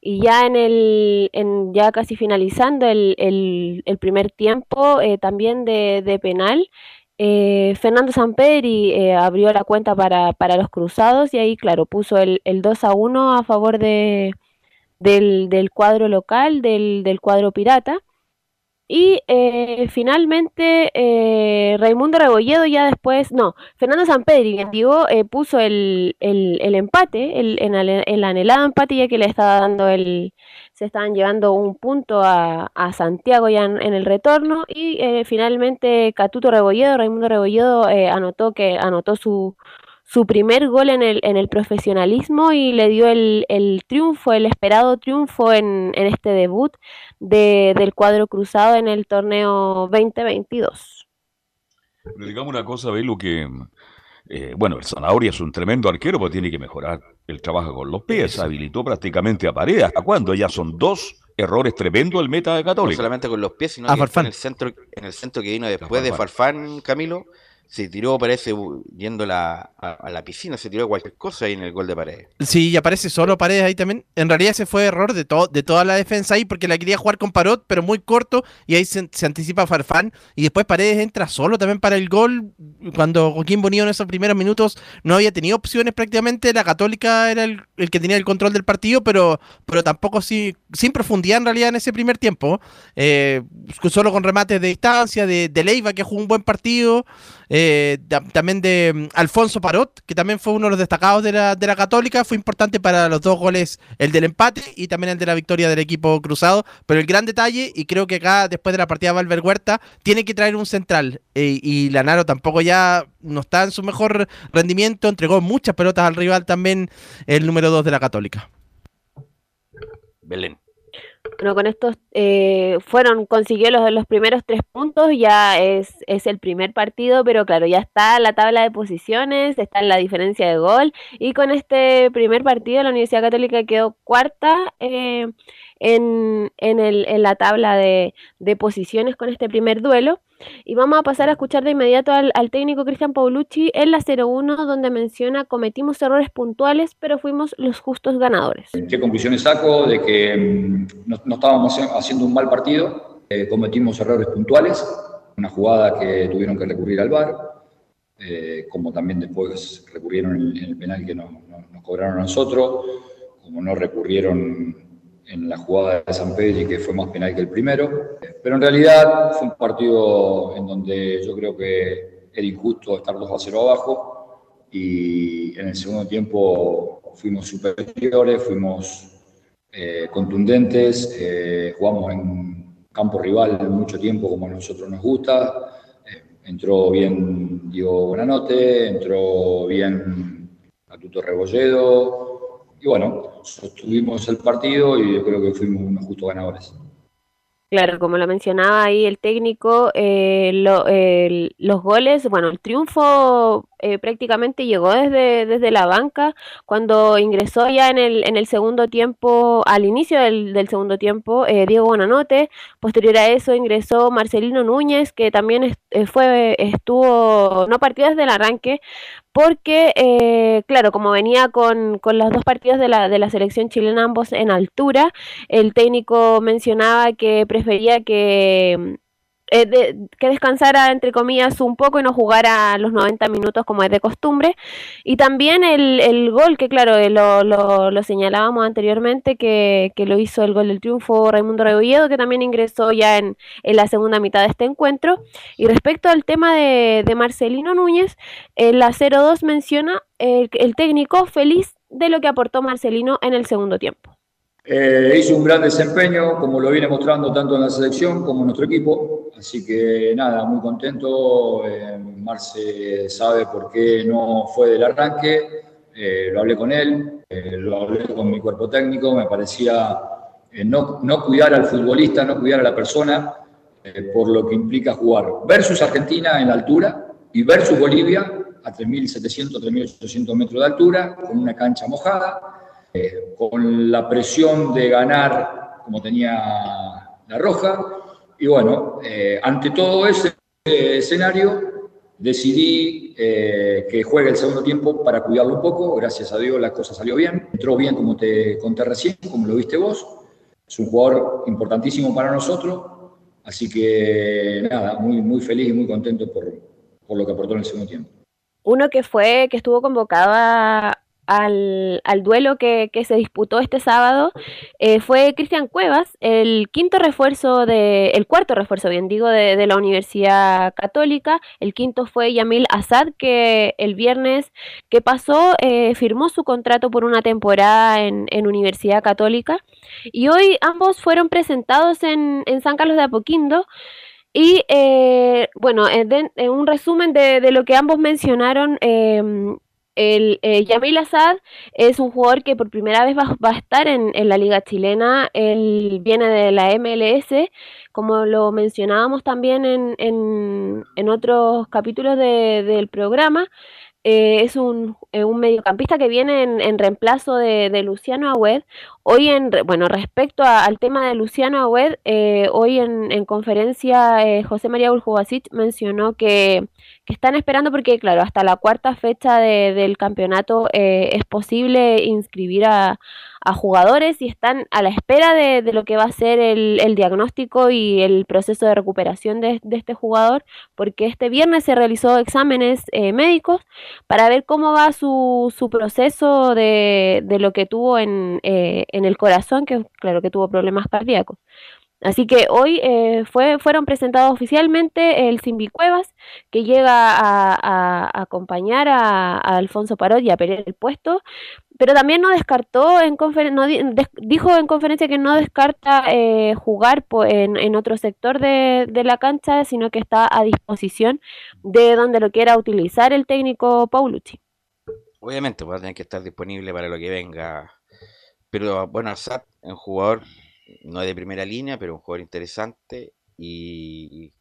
Y ya en el, en, ya casi finalizando el, el, el primer tiempo, eh, también de, de penal, eh, Fernando Sampedri eh, abrió la cuenta para, para, los cruzados y ahí, claro, puso el, el 2 a 1 a favor de, del, del cuadro local, del, del cuadro pirata. Y eh, finalmente eh, Raimundo Rebolledo ya después, no, Fernando Sampedri, bien digo, eh, puso el, el, empate, el, el, el, anhelado empate ya que le estaba dando el, se estaban llevando un punto a, a Santiago ya en, en, el retorno. Y eh, finalmente Catuto Rebolledo, Raimundo Rebolledo eh, anotó que anotó su, su primer gol en el, en el profesionalismo y le dio el, el triunfo, el esperado triunfo en, en este debut de, del cuadro cruzado en el torneo 2022. Pero digamos una cosa, lo que eh, bueno, el Zanahoria es un tremendo arquero, pero tiene que mejorar el trabajo con los pies. Habilitó prácticamente a pared. ¿Hasta cuándo? Ya son dos errores tremendos el meta de Católica. No solamente con los pies, sino que en el centro, en el centro que vino después de Farfán, Camilo, se tiró, parece, yendo la, a, la piscina, se tiró cualquier cosa ahí en el gol de Paredes. Sí, y aparece solo Paredes ahí también. En realidad ese fue error de, to de toda la defensa ahí, porque la quería jugar con Parot, pero muy corto, y ahí se, anticipa Farfán, y después Paredes entra solo también para el gol, cuando Joaquín Bonillo en esos primeros minutos no había tenido opciones prácticamente, la Católica era el, el que tenía el control del partido, pero, pero tampoco sí, sin profundidad en realidad en ese primer tiempo, eh, solo con remates de distancia, de, de Leiva, que jugó un buen partido, eh, también de mm, Alfonso Parot, que también fue uno de los destacados de la, de la Católica, fue importante para los dos goles, el del empate y también el de la victoria del equipo cruzado, pero el gran detalle, y creo que acá después de la partida Valver Huerta, tiene que traer un central, eh, y Lanaro tampoco ya no está en su mejor rendimiento, entregó muchas pelotas al rival también el número 2 de la Católica. Belén. Bueno, con estos eh, fueron, consiguió los, los primeros tres puntos, ya es, es el primer partido, pero claro, ya está la tabla de posiciones, está la diferencia de gol, y con este primer partido la Universidad Católica quedó cuarta eh, en, en, el, en la tabla de, de posiciones con este primer duelo. Y vamos a pasar a escuchar de inmediato al, técnico Cristian Paulucci en la 01, donde menciona cometimos errores puntuales, pero fuimos los justos ganadores. ¿Qué conclusiones saco? De que mm, no, estábamos haciendo un mal partido, eh, cometimos errores puntuales, una jugada que tuvieron que recurrir al VAR, eh, como también después recurrieron en, el penal que nos, nos cobraron a nosotros, como no recurrieron en la jugada de San Pedro y que fue más penal que el primero. Pero en realidad fue un partido en donde yo creo que era injusto estar 2 a 0 abajo y en el segundo tiempo fuimos superiores, fuimos eh, contundentes, eh, jugamos en campo rival mucho tiempo como a nosotros nos gusta. Eh, entró bien Diego Buenanote, entró bien Atuto Rebolledo, y bueno, sostuvimos el partido y yo creo que fuimos unos justos ganadores. Claro, como lo mencionaba ahí el técnico, eh, los goles, bueno, el triunfo eh, prácticamente llegó desde, desde la banca. Cuando ingresó ya en el, en el segundo tiempo, al inicio del, del segundo tiempo, eh, Diego Bonanote, posterior a eso ingresó Marcelino Núñez, que también fue, estuvo, no partido desde el arranque, porque, eh, claro, como venía con, con, los dos partidos de la, de la selección chilena, ambos en altura, el técnico mencionaba que prefería que eh, que descansara entre comillas un poco y no jugara los 90 minutos como es de costumbre. Y también el, el gol, que claro, eh, lo, lo, señalábamos anteriormente, que, que, lo hizo el gol del triunfo Raimundo Rebolledo, que también ingresó ya en, en, la segunda mitad de este encuentro. Y respecto al tema de, de Marcelino Núñez, en la 0-2 menciona el técnico feliz de lo que aportó Marcelino en el segundo tiempo. Eh, hizo un gran desempeño, como lo viene mostrando tanto en la selección como en nuestro equipo. Así que nada, muy contento. Eh, Marce sabe por qué no fue del arranque. Eh, lo hablé con él, lo hablé con mi cuerpo técnico. Me parecía no, no, cuidar al futbolista, no cuidar a la persona por lo que implica jugar. Versus Argentina en la altura y versus Bolivia a 3.700, 3.800 metros de altura, con una cancha mojada eh, con la presión de ganar como tenía la Roja. Y bueno, eh, ante todo ese escenario, decidí eh, que juegue el segundo tiempo para cuidarlo un poco. Gracias a Dios la cosa salió bien. Entró bien como te conté recién, como lo viste vos. Es un jugador importantísimo para nosotros. Así que nada, muy, muy feliz y muy contento por, por lo que aportó en el segundo tiempo. Uno que fue, que estuvo convocado a, al, al duelo que, que, se disputó este sábado eh, fue Cristian Cuevas, el quinto refuerzo de, el cuarto refuerzo, bien digo, de, de, la Universidad Católica. El quinto fue Yamil Azad, que el viernes que pasó eh, firmó su contrato por una temporada en, en, Universidad Católica. Y hoy ambos fueron presentados en, en San Carlos de Apoquindo. Y eh, bueno, en, un resumen de, de, lo que ambos mencionaron, eh, el eh, Yamil Assad es un jugador que por primera vez va, a estar en, la liga chilena. Él viene de la MLS, como lo mencionábamos también en, en, otros capítulos de, del programa. Eh, es un, eh, un, mediocampista que viene en, reemplazo de, Luciano Agüed. Hoy, en, bueno, respecto al tema de Luciano Agüed, eh, hoy en, en conferencia José María Uljubasic mencionó que, están esperando porque, claro, hasta la cuarta fecha de, del campeonato eh, es posible inscribir a, jugadores y están a la espera de, lo que va a ser el, el, diagnóstico y el proceso de recuperación de, este jugador, porque este viernes se realizó exámenes eh, médicos para ver cómo va su, su proceso de, de, lo que tuvo en, eh, en el corazón, que claro que tuvo problemas cardíacos. Así que hoy eh, fue, fueron presentados oficialmente el Simbi Cuevas, que llega a, acompañar a, Alfonso Parot y a pelear el puesto, pero también no descartó, en no, dijo en conferencia que no descarta eh, jugar en, en, otro sector de, de, la cancha, sino que está a disposición de donde lo quiera utilizar el técnico Paulucci. Obviamente va a tener que estar disponible para lo que venga, pero bueno, Assad, un jugador no es de primera línea, pero un jugador interesante y,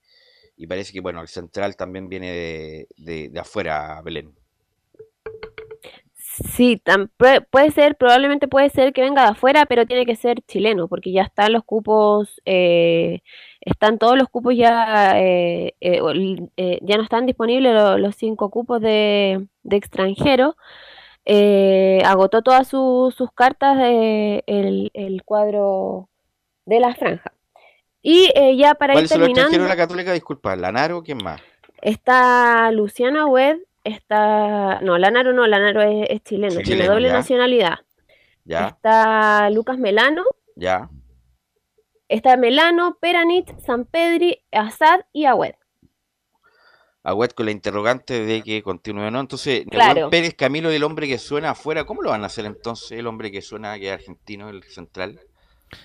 parece que bueno, el central también viene de, de, afuera, Belén. Sí, puede ser, probablemente puede ser que venga de afuera, pero tiene que ser chileno, porque ya están los cupos, eh, están todos los cupos ya, eh, eh, ya no están disponibles los, cinco cupos de, de extranjero. agotó todas sus cartas el, el cuadro de la franja. Y eh, ya para ir terminando. la Católica? Disculpa, ¿Lanaro quién más? Está Luciana Wed, está. No, Lanaro no, Lanaro es, chileno, tiene doble nacionalidad. Ya. Está Lucas Melano. Ya. Está Melano, Peranit, San Pedri, Azad y Agüed. Agüed con la interrogante de que continúe o no. Entonces, claro. Pérez Camilo, el hombre que suena afuera, ¿cómo lo van a hacer entonces el hombre que suena que es argentino, el central?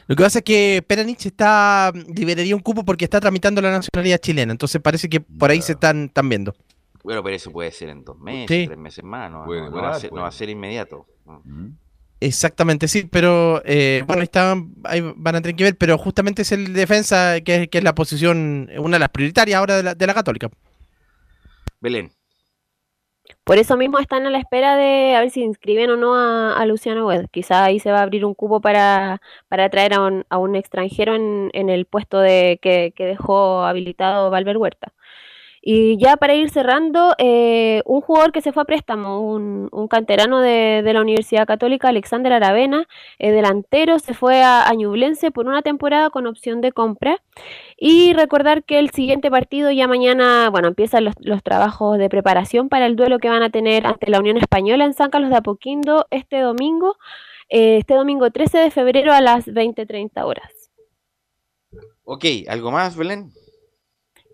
Lo que pasa es que Peranich está liberaría un cupo porque está tramitando la nacionalidad chilena, entonces parece que por ahí se están, están viendo. Bueno, pero eso puede ser en dos meses, tres meses más, no, va, a ser, inmediato. Exactamente, sí, pero eh, bueno, están, ahí van a tener que ver, pero justamente es el defensa que, es la posición, una de las prioritarias ahora de la, de la Católica. Belén. Por eso mismo están a la espera de a ver si inscriben o no a, Luciano Wed. Quizá ahí se va a abrir un cupo para, para traer a un, a un extranjero en, en, el puesto de que, que dejó habilitado Valver Huerta. Y ya para ir cerrando, eh, un jugador que se fue a préstamo, un, canterano de, la Universidad Católica, Alexander Aravena, eh, delantero, se fue a, Ñublense por una temporada con opción de compra. Y recordar que el siguiente partido ya mañana, bueno, empiezan los, trabajos de preparación para el duelo que van a tener ante la Unión Española en San Carlos de Apoquindo este domingo, eh, este domingo 13 de febrero a las 20.30 horas. Ok, ¿algo más, Belén?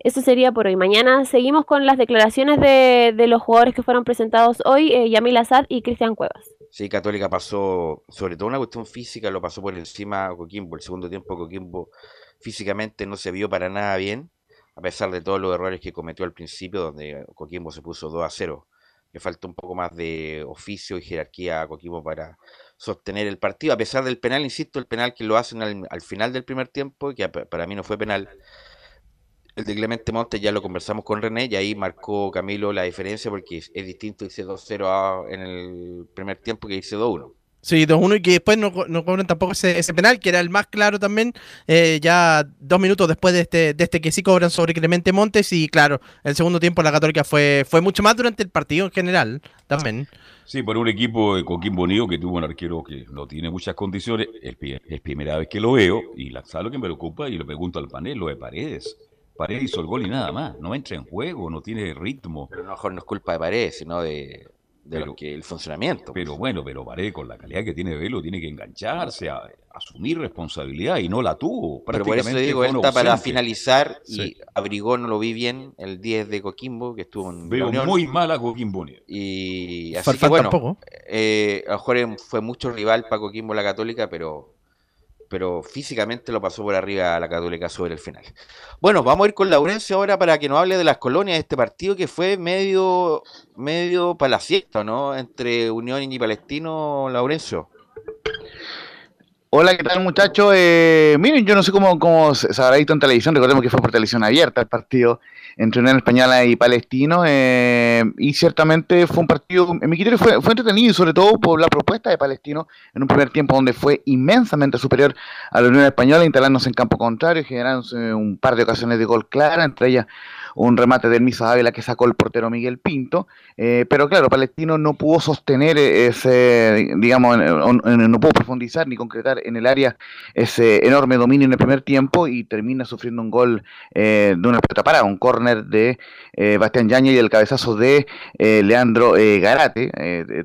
Eso sería por hoy. Mañana seguimos con las declaraciones de, de los jugadores que fueron presentados hoy, eh, Yamil Azad y Cristian Cuevas. Sí, Católica pasó, sobre todo una cuestión física, lo pasó por encima a Coquimbo. El segundo tiempo Coquimbo físicamente no se vio para nada bien, a pesar de todos los errores que cometió al principio, donde Coquimbo se puso 2 a 0. Le faltó un poco más de oficio y jerarquía a Coquimbo para sostener el partido, a pesar del penal, insisto, el penal que lo hacen al, al final del primer tiempo, que para mí no fue penal el de Clemente Montes ya lo conversamos con René y ahí marcó Camilo la diferencia porque es, distinto dice 2-0 en el primer tiempo que dice 2-1. Sí, 2-1 y que después no, no cobran tampoco ese, penal, que era el más claro también, eh, ya dos minutos después de este, de este que sí cobran sobre Clemente Montes y claro, el segundo tiempo la Católica fue, fue mucho más durante el partido en general también. Sí, por un equipo de Coquimbo Unido que tuvo un arquero que no tiene muchas condiciones, es, es primera vez que lo veo y la, lo que me preocupa y lo pregunto al panel, lo de Paredes Paredes hizo el gol y nada más. No entra en juego, no tiene ritmo. Pero a lo mejor no es culpa de Paredes, sino de, lo que el funcionamiento. Pero bueno, pero Paredes con la calidad que tiene Velo tiene que engancharse, a, asumir responsabilidad y no la tuvo. Pero por eso digo, él está para finalizar y abrigó, no lo vi bien, el 10 de Coquimbo, que estuvo en Veo muy mal a Coquimbo. Y así que bueno, eh, a lo mejor fue mucho rival para Coquimbo la Católica, pero pero físicamente lo pasó por arriba a la Católica sobre el final. Bueno, vamos a ir con Laurencio ahora para que nos hable de las colonias de este partido que fue medio, medio siesta, ¿no? Entre Unión y Palestino, Laurencio. Hola, ¿qué tal muchachos? Eh, miren, yo no sé cómo, cómo se habrá visto en televisión, recordemos que fue por televisión abierta el partido entre Unión Española y Palestino, eh, y ciertamente fue un partido, en mi criterio fue, fue entretenido, sobre todo por la propuesta de Palestino en un primer tiempo donde fue inmensamente superior a la Unión Española, instalándose en campo contrario, generándose un par de ocasiones de gol clara, entre ellas un remate del Misa Ávila que sacó el portero Miguel Pinto, eh, pero claro, Palestino no pudo sostener ese, digamos, no pudo profundizar ni concretar en el área ese enorme dominio en el primer tiempo y termina sufriendo un gol de una pelota parada, un córner de Bastián Yañez y el cabezazo de Leandro Garate,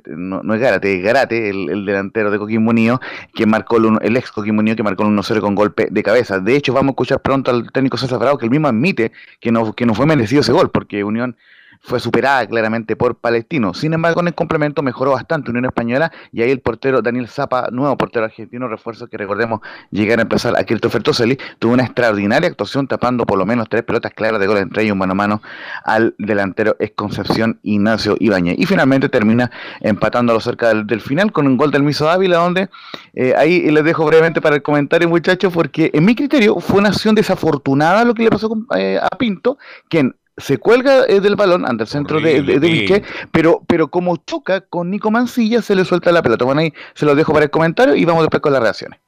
no, es Garate, es Garate, el, delantero de Coquimbo Unido, que marcó el, el ex Coquimbo Unido que marcó un 1-0 con golpe de cabeza. De hecho, vamos a escuchar pronto al técnico César Bravo, que él mismo admite que no, que no fue merecido ese gol, porque Unión fue superada claramente por Palestino. Sin embargo, en el complemento mejoró bastante Unión Española y ahí el portero Daniel Zapa, nuevo portero argentino, refuerzo que recordemos llegar a empezar a Christopher Toselli, tuvo una extraordinaria actuación tapando por lo menos tres pelotas claras de gol entre ellos mano a mano al delantero ex Concepción Ignacio Ibañez. Y finalmente termina empatándolo cerca del, final con un gol del Miso Ávila, donde eh, ahí les dejo brevemente para el comentario, muchachos, porque en mi criterio fue una acción desafortunada lo que le pasó eh, a Pinto, quien se cuelga eh, del balón ante el centro de, de, pero, pero como choca con Nico Mancilla, se le suelta la pelota. Bueno, ahí se lo dejo para el comentario y vamos después con las reacciones.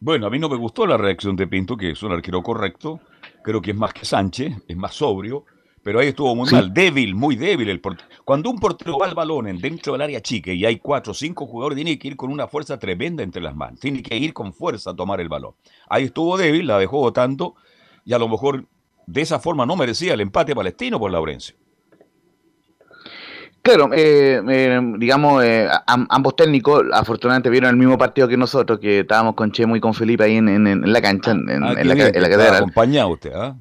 Bueno, a mí no me gustó la reacción de Pinto, que es un arquero correcto. Creo que es más que Sánchez, es más sobrio. Pero ahí estuvo muy mal, débil, muy débil el portero. Cuando un portero va al balón en dentro del área chica y hay cuatro o cinco jugadores, tiene que ir con una fuerza tremenda entre las manos. Tiene que ir con fuerza a tomar el balón. Ahí estuvo débil, la dejó votando y a lo mejor de esa forma no merecía el empate palestino por Laurencio. Claro, eh, eh, digamos, eh, ambos técnicos afortunadamente vieron el mismo partido que nosotros, que estábamos con Chemo y con Felipe ahí en, la cancha, en, ah, la, en la Acompañado usted, ¿ah?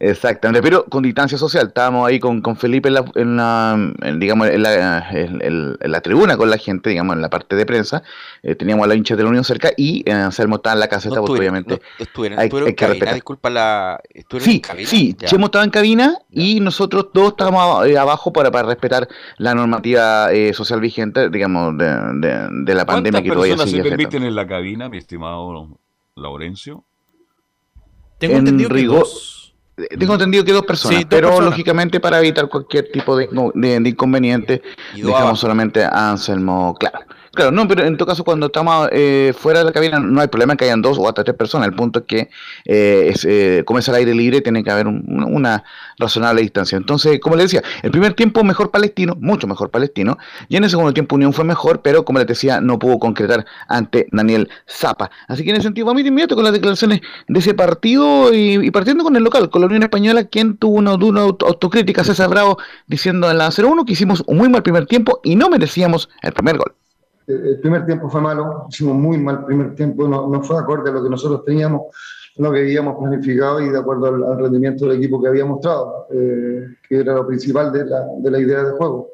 Exactamente, pero con distancia social. Estábamos ahí con, con Felipe en la, en la digamos, en la, en, la, tribuna con la gente, digamos, en la parte de prensa. Eh, teníamos a la hincha de la Unión cerca y eh, Anselmo estaba en la caseta, porque obviamente. No, hay, en cabina, disculpa la. Sí, en cabina? sí, Chemo estaba en cabina y nosotros todos estábamos eh, abajo para, para respetar la normativa eh, social vigente, digamos, de, de, de la pandemia que todavía sigue. ¿Cuántas se permiten en la cabina, mi estimado Laurencio? Tengo entendido rigor, tengo entendido que dos personas, pero lógicamente para evitar cualquier tipo de, de inconveniente, dejamos solamente a Anselmo claro. Claro, no, pero en todo caso, cuando estamos eh, fuera de la cabina, no hay problema que hayan dos o hasta tres personas. El punto es que eh, es, eh, como es al aire libre, tiene que haber una razonable distancia. Entonces, como les decía, el primer tiempo mejor palestino, mucho mejor palestino, y en el segundo tiempo Unión fue mejor, pero como les decía, no pudo concretar ante Daniel Zapa. Así que en ese sentido, vamos a ir inmediato con las declaraciones de ese partido y, partiendo con el local, con la Unión Española, quien tuvo una, una autocrítica, César Bravo, diciendo en la 0-1 que hicimos un muy mal primer tiempo y no merecíamos el primer gol el primer tiempo fue malo, hicimos muy mal el primer tiempo, no, no, fue acorde a lo que nosotros teníamos, lo que habíamos planificado y de acuerdo al, rendimiento del equipo que había mostrado, eh, que era lo principal de la, de la, idea de juego.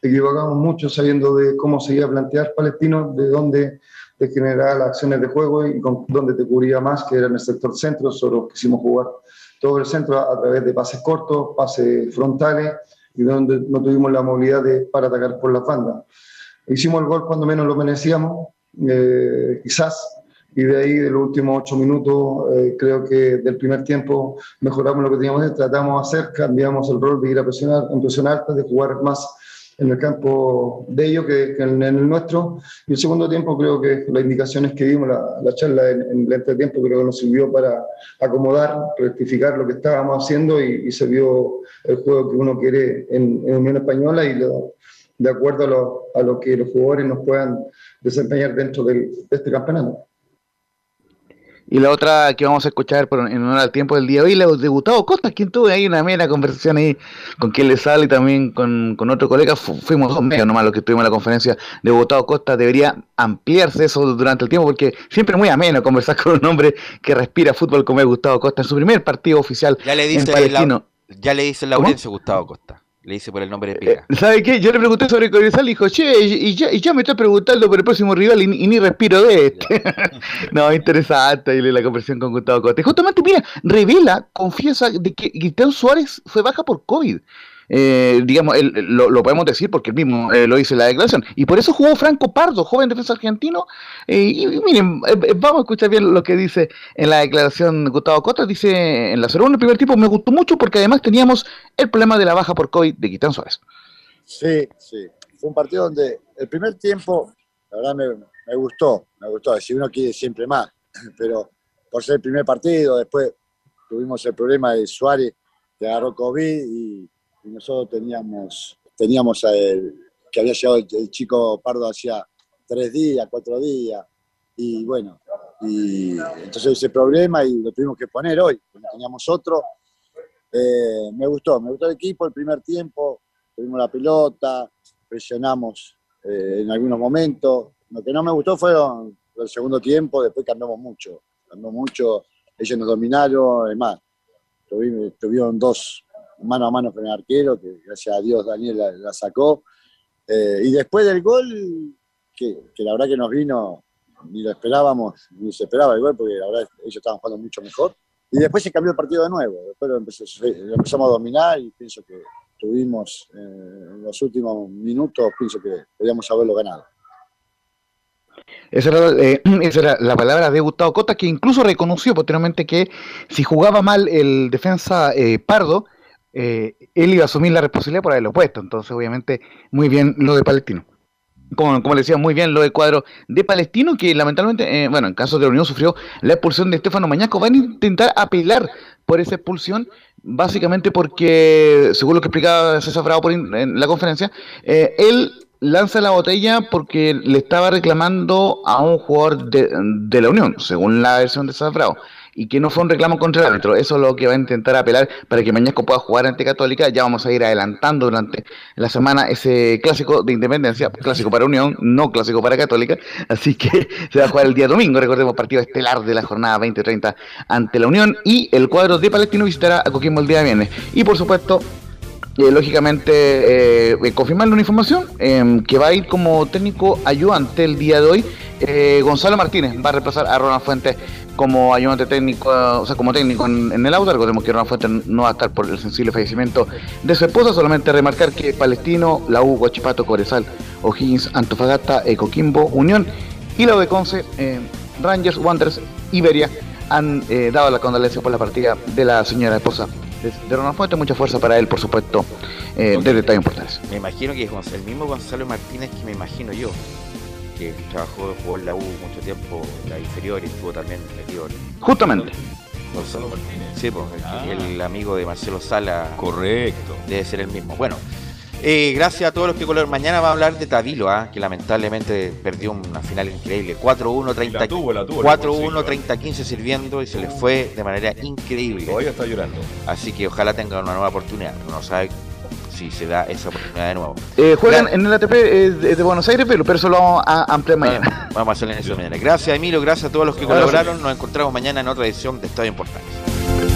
Equivocamos mucho sabiendo de cómo se iba a plantear Palestino, de dónde te generaba las acciones de juego y con dónde te cubría más, que era en el sector centro, solo quisimos jugar todo el centro a, través de pases cortos, pases frontales y donde no tuvimos la movilidad de, para atacar por la bandas. Hicimos el gol cuando menos lo merecíamos, eh, quizás, y de ahí, de los últimos ocho minutos, eh, creo que del primer tiempo mejoramos lo que teníamos, tratamos de hacer, cambiamos el rol de ir a presionar, en de jugar más en el campo de ellos que, en, el nuestro. Y el segundo tiempo creo que las indicaciones que dimos, la, la charla en, en, el entretiempo creo que nos sirvió para acomodar, rectificar lo que estábamos haciendo y, se vio el juego que uno quiere en, en Unión Española y lo, de acuerdo a lo, a lo que los jugadores nos puedan desempeñar dentro de este campeonato. Y la otra que vamos a escuchar en honor al tiempo del día de hoy, la de Gustavo Costa, quien tuve ahí una mera conversación ahí con quien le sale y también con, con otro colega. fuimos dos medios nomás los que tuvimos en la conferencia de Gustavo Costa. Debería ampliarse eso durante el tiempo porque siempre es muy ameno conversar con un hombre que respira fútbol como es Gustavo Costa en su primer partido oficial ya le dice en ya le dice Laurencio Gustavo Costa. Le dice por el nombre de Pira. Eh, ¿Sabe qué? Yo le pregunté sobre Cobresal y dijo, che, y ya, y ya me está preguntando por el próximo rival y, ni respiro de este. no, interesante y la conversación con Gustavo Cote. Justamente, mira, revela, confiesa de que Guillermo Suárez fue baja por COVID eh, digamos, lo, podemos decir porque él mismo eh, lo dice en la declaración. Y por eso jugó Franco Pardo, joven defensa argentino. Eh, y, miren, eh, vamos a escuchar bien lo que dice en la declaración Gustavo Cota. Dice en la segunda, el primer tiempo me gustó mucho porque además teníamos el problema de la baja por COVID de Quitán Suárez. Sí, sí. Fue un partido donde el primer tiempo, la verdad me, me gustó, me gustó. Si uno quiere siempre más, pero por ser el primer partido, después tuvimos el problema de Suárez que agarró COVID y, nosotros teníamos, teníamos el, que había llegado el, chico Pardo hacía tres días, cuatro días, y bueno, y entonces ese problema y lo tuvimos que poner hoy, teníamos otro. Eh, me gustó, me gustó el equipo el primer tiempo, tuvimos la pelota, presionamos eh, en algunos momentos. Lo que no me gustó fue el segundo tiempo, después cambiamos mucho, cambió mucho, ellos nos dominaron, además, tuvieron, dos mano a mano con el arquero, que gracias a Dios Daniel la, sacó. Eh, y después del gol, que, la verdad que nos vino, ni lo esperábamos, ni se esperaba el gol, porque la verdad ellos estaban jugando mucho mejor. Y después se cambió el partido de nuevo, después lo, empezamos a dominar y pienso que tuvimos eh, en los últimos minutos, pienso que podíamos haberlo ganado. Esa era, eh, esa era, la palabra de Gustavo Cota, que incluso reconoció posteriormente que si jugaba mal el defensa eh, Pardo, él iba a asumir la responsabilidad por haberlo puesto. Entonces, obviamente, muy bien lo de Palestino. Como, como le decía, muy bien lo de cuadro de Palestino, que lamentablemente, bueno, en caso de la Unión sufrió la expulsión de Estefano Mañaco. Van a intentar apelar por esa expulsión, básicamente porque, según lo que explicaba César Bravo en la conferencia, eh, él lanza la botella porque le estaba reclamando a un jugador de, de la Unión, según la versión de César Bravo y que no fue un reclamo contra el árbitro. Eso es lo que va a intentar apelar para que Mañasco pueda jugar ante Católica. Ya vamos a ir adelantando durante la semana ese clásico de independencia, clásico para Unión, no clásico para Católica. Así que se va a jugar el día domingo, recordemos, partido estelar de la jornada 20-30 ante la Unión. Y el cuadro de Palestino visitará a Coquimbo el día viernes. Y por supuesto, eh, lógicamente eh, eh confirmarle una información em, que va a ir como técnico ayudante el día de hoy. Eh, Gonzalo Martínez va a reemplazar a Ronald Fuentes como ayudante técnico, o sea, como técnico en, el auto. Recordemos que Ronald Fuentes no va a estar por el sensible fallecimiento de su esposa. Solamente remarcar que Palestino, la U, Guachipato, Corezal, O'Higgins, Antofagasta, Coquimbo, Unión y la de Conce, Rangers, Wanderers, Iberia han dado la condolencia por la partida de la señora esposa de, Ronald Fuentes, mucha fuerza para él, por supuesto, eh, de detalles importantes. Me imagino que es el mismo Gonzalo Martínez que me imagino yo, que trabajó, jugó en la U mucho tiempo, la inferior y estuvo también metido Justamente. Gonzalo Martínez. Sí, pues, el, amigo de Marcelo Sala. Correcto. Debe ser el mismo. Bueno, eh, gracias a todos los que colaboran. Mañana va a hablar de Tavilo, ¿ah? que lamentablemente perdió una final increíble. 4-1, 30 4-1, 30-15 sirviendo y se le fue de manera increíble. Todavía está llorando. Así que ojalá tenga una nueva oportunidad. No sabe si se da esa oportunidad de nuevo. Eh, juegan en el ATP eh, de Buenos Aires, pero, eso lo vamos a ampliar mañana. vamos a hacerlo en eso mañana. Gracias, Emilio. Gracias a todos los que colaboraron. Nos encontramos mañana en otra edición de Estadio Importante.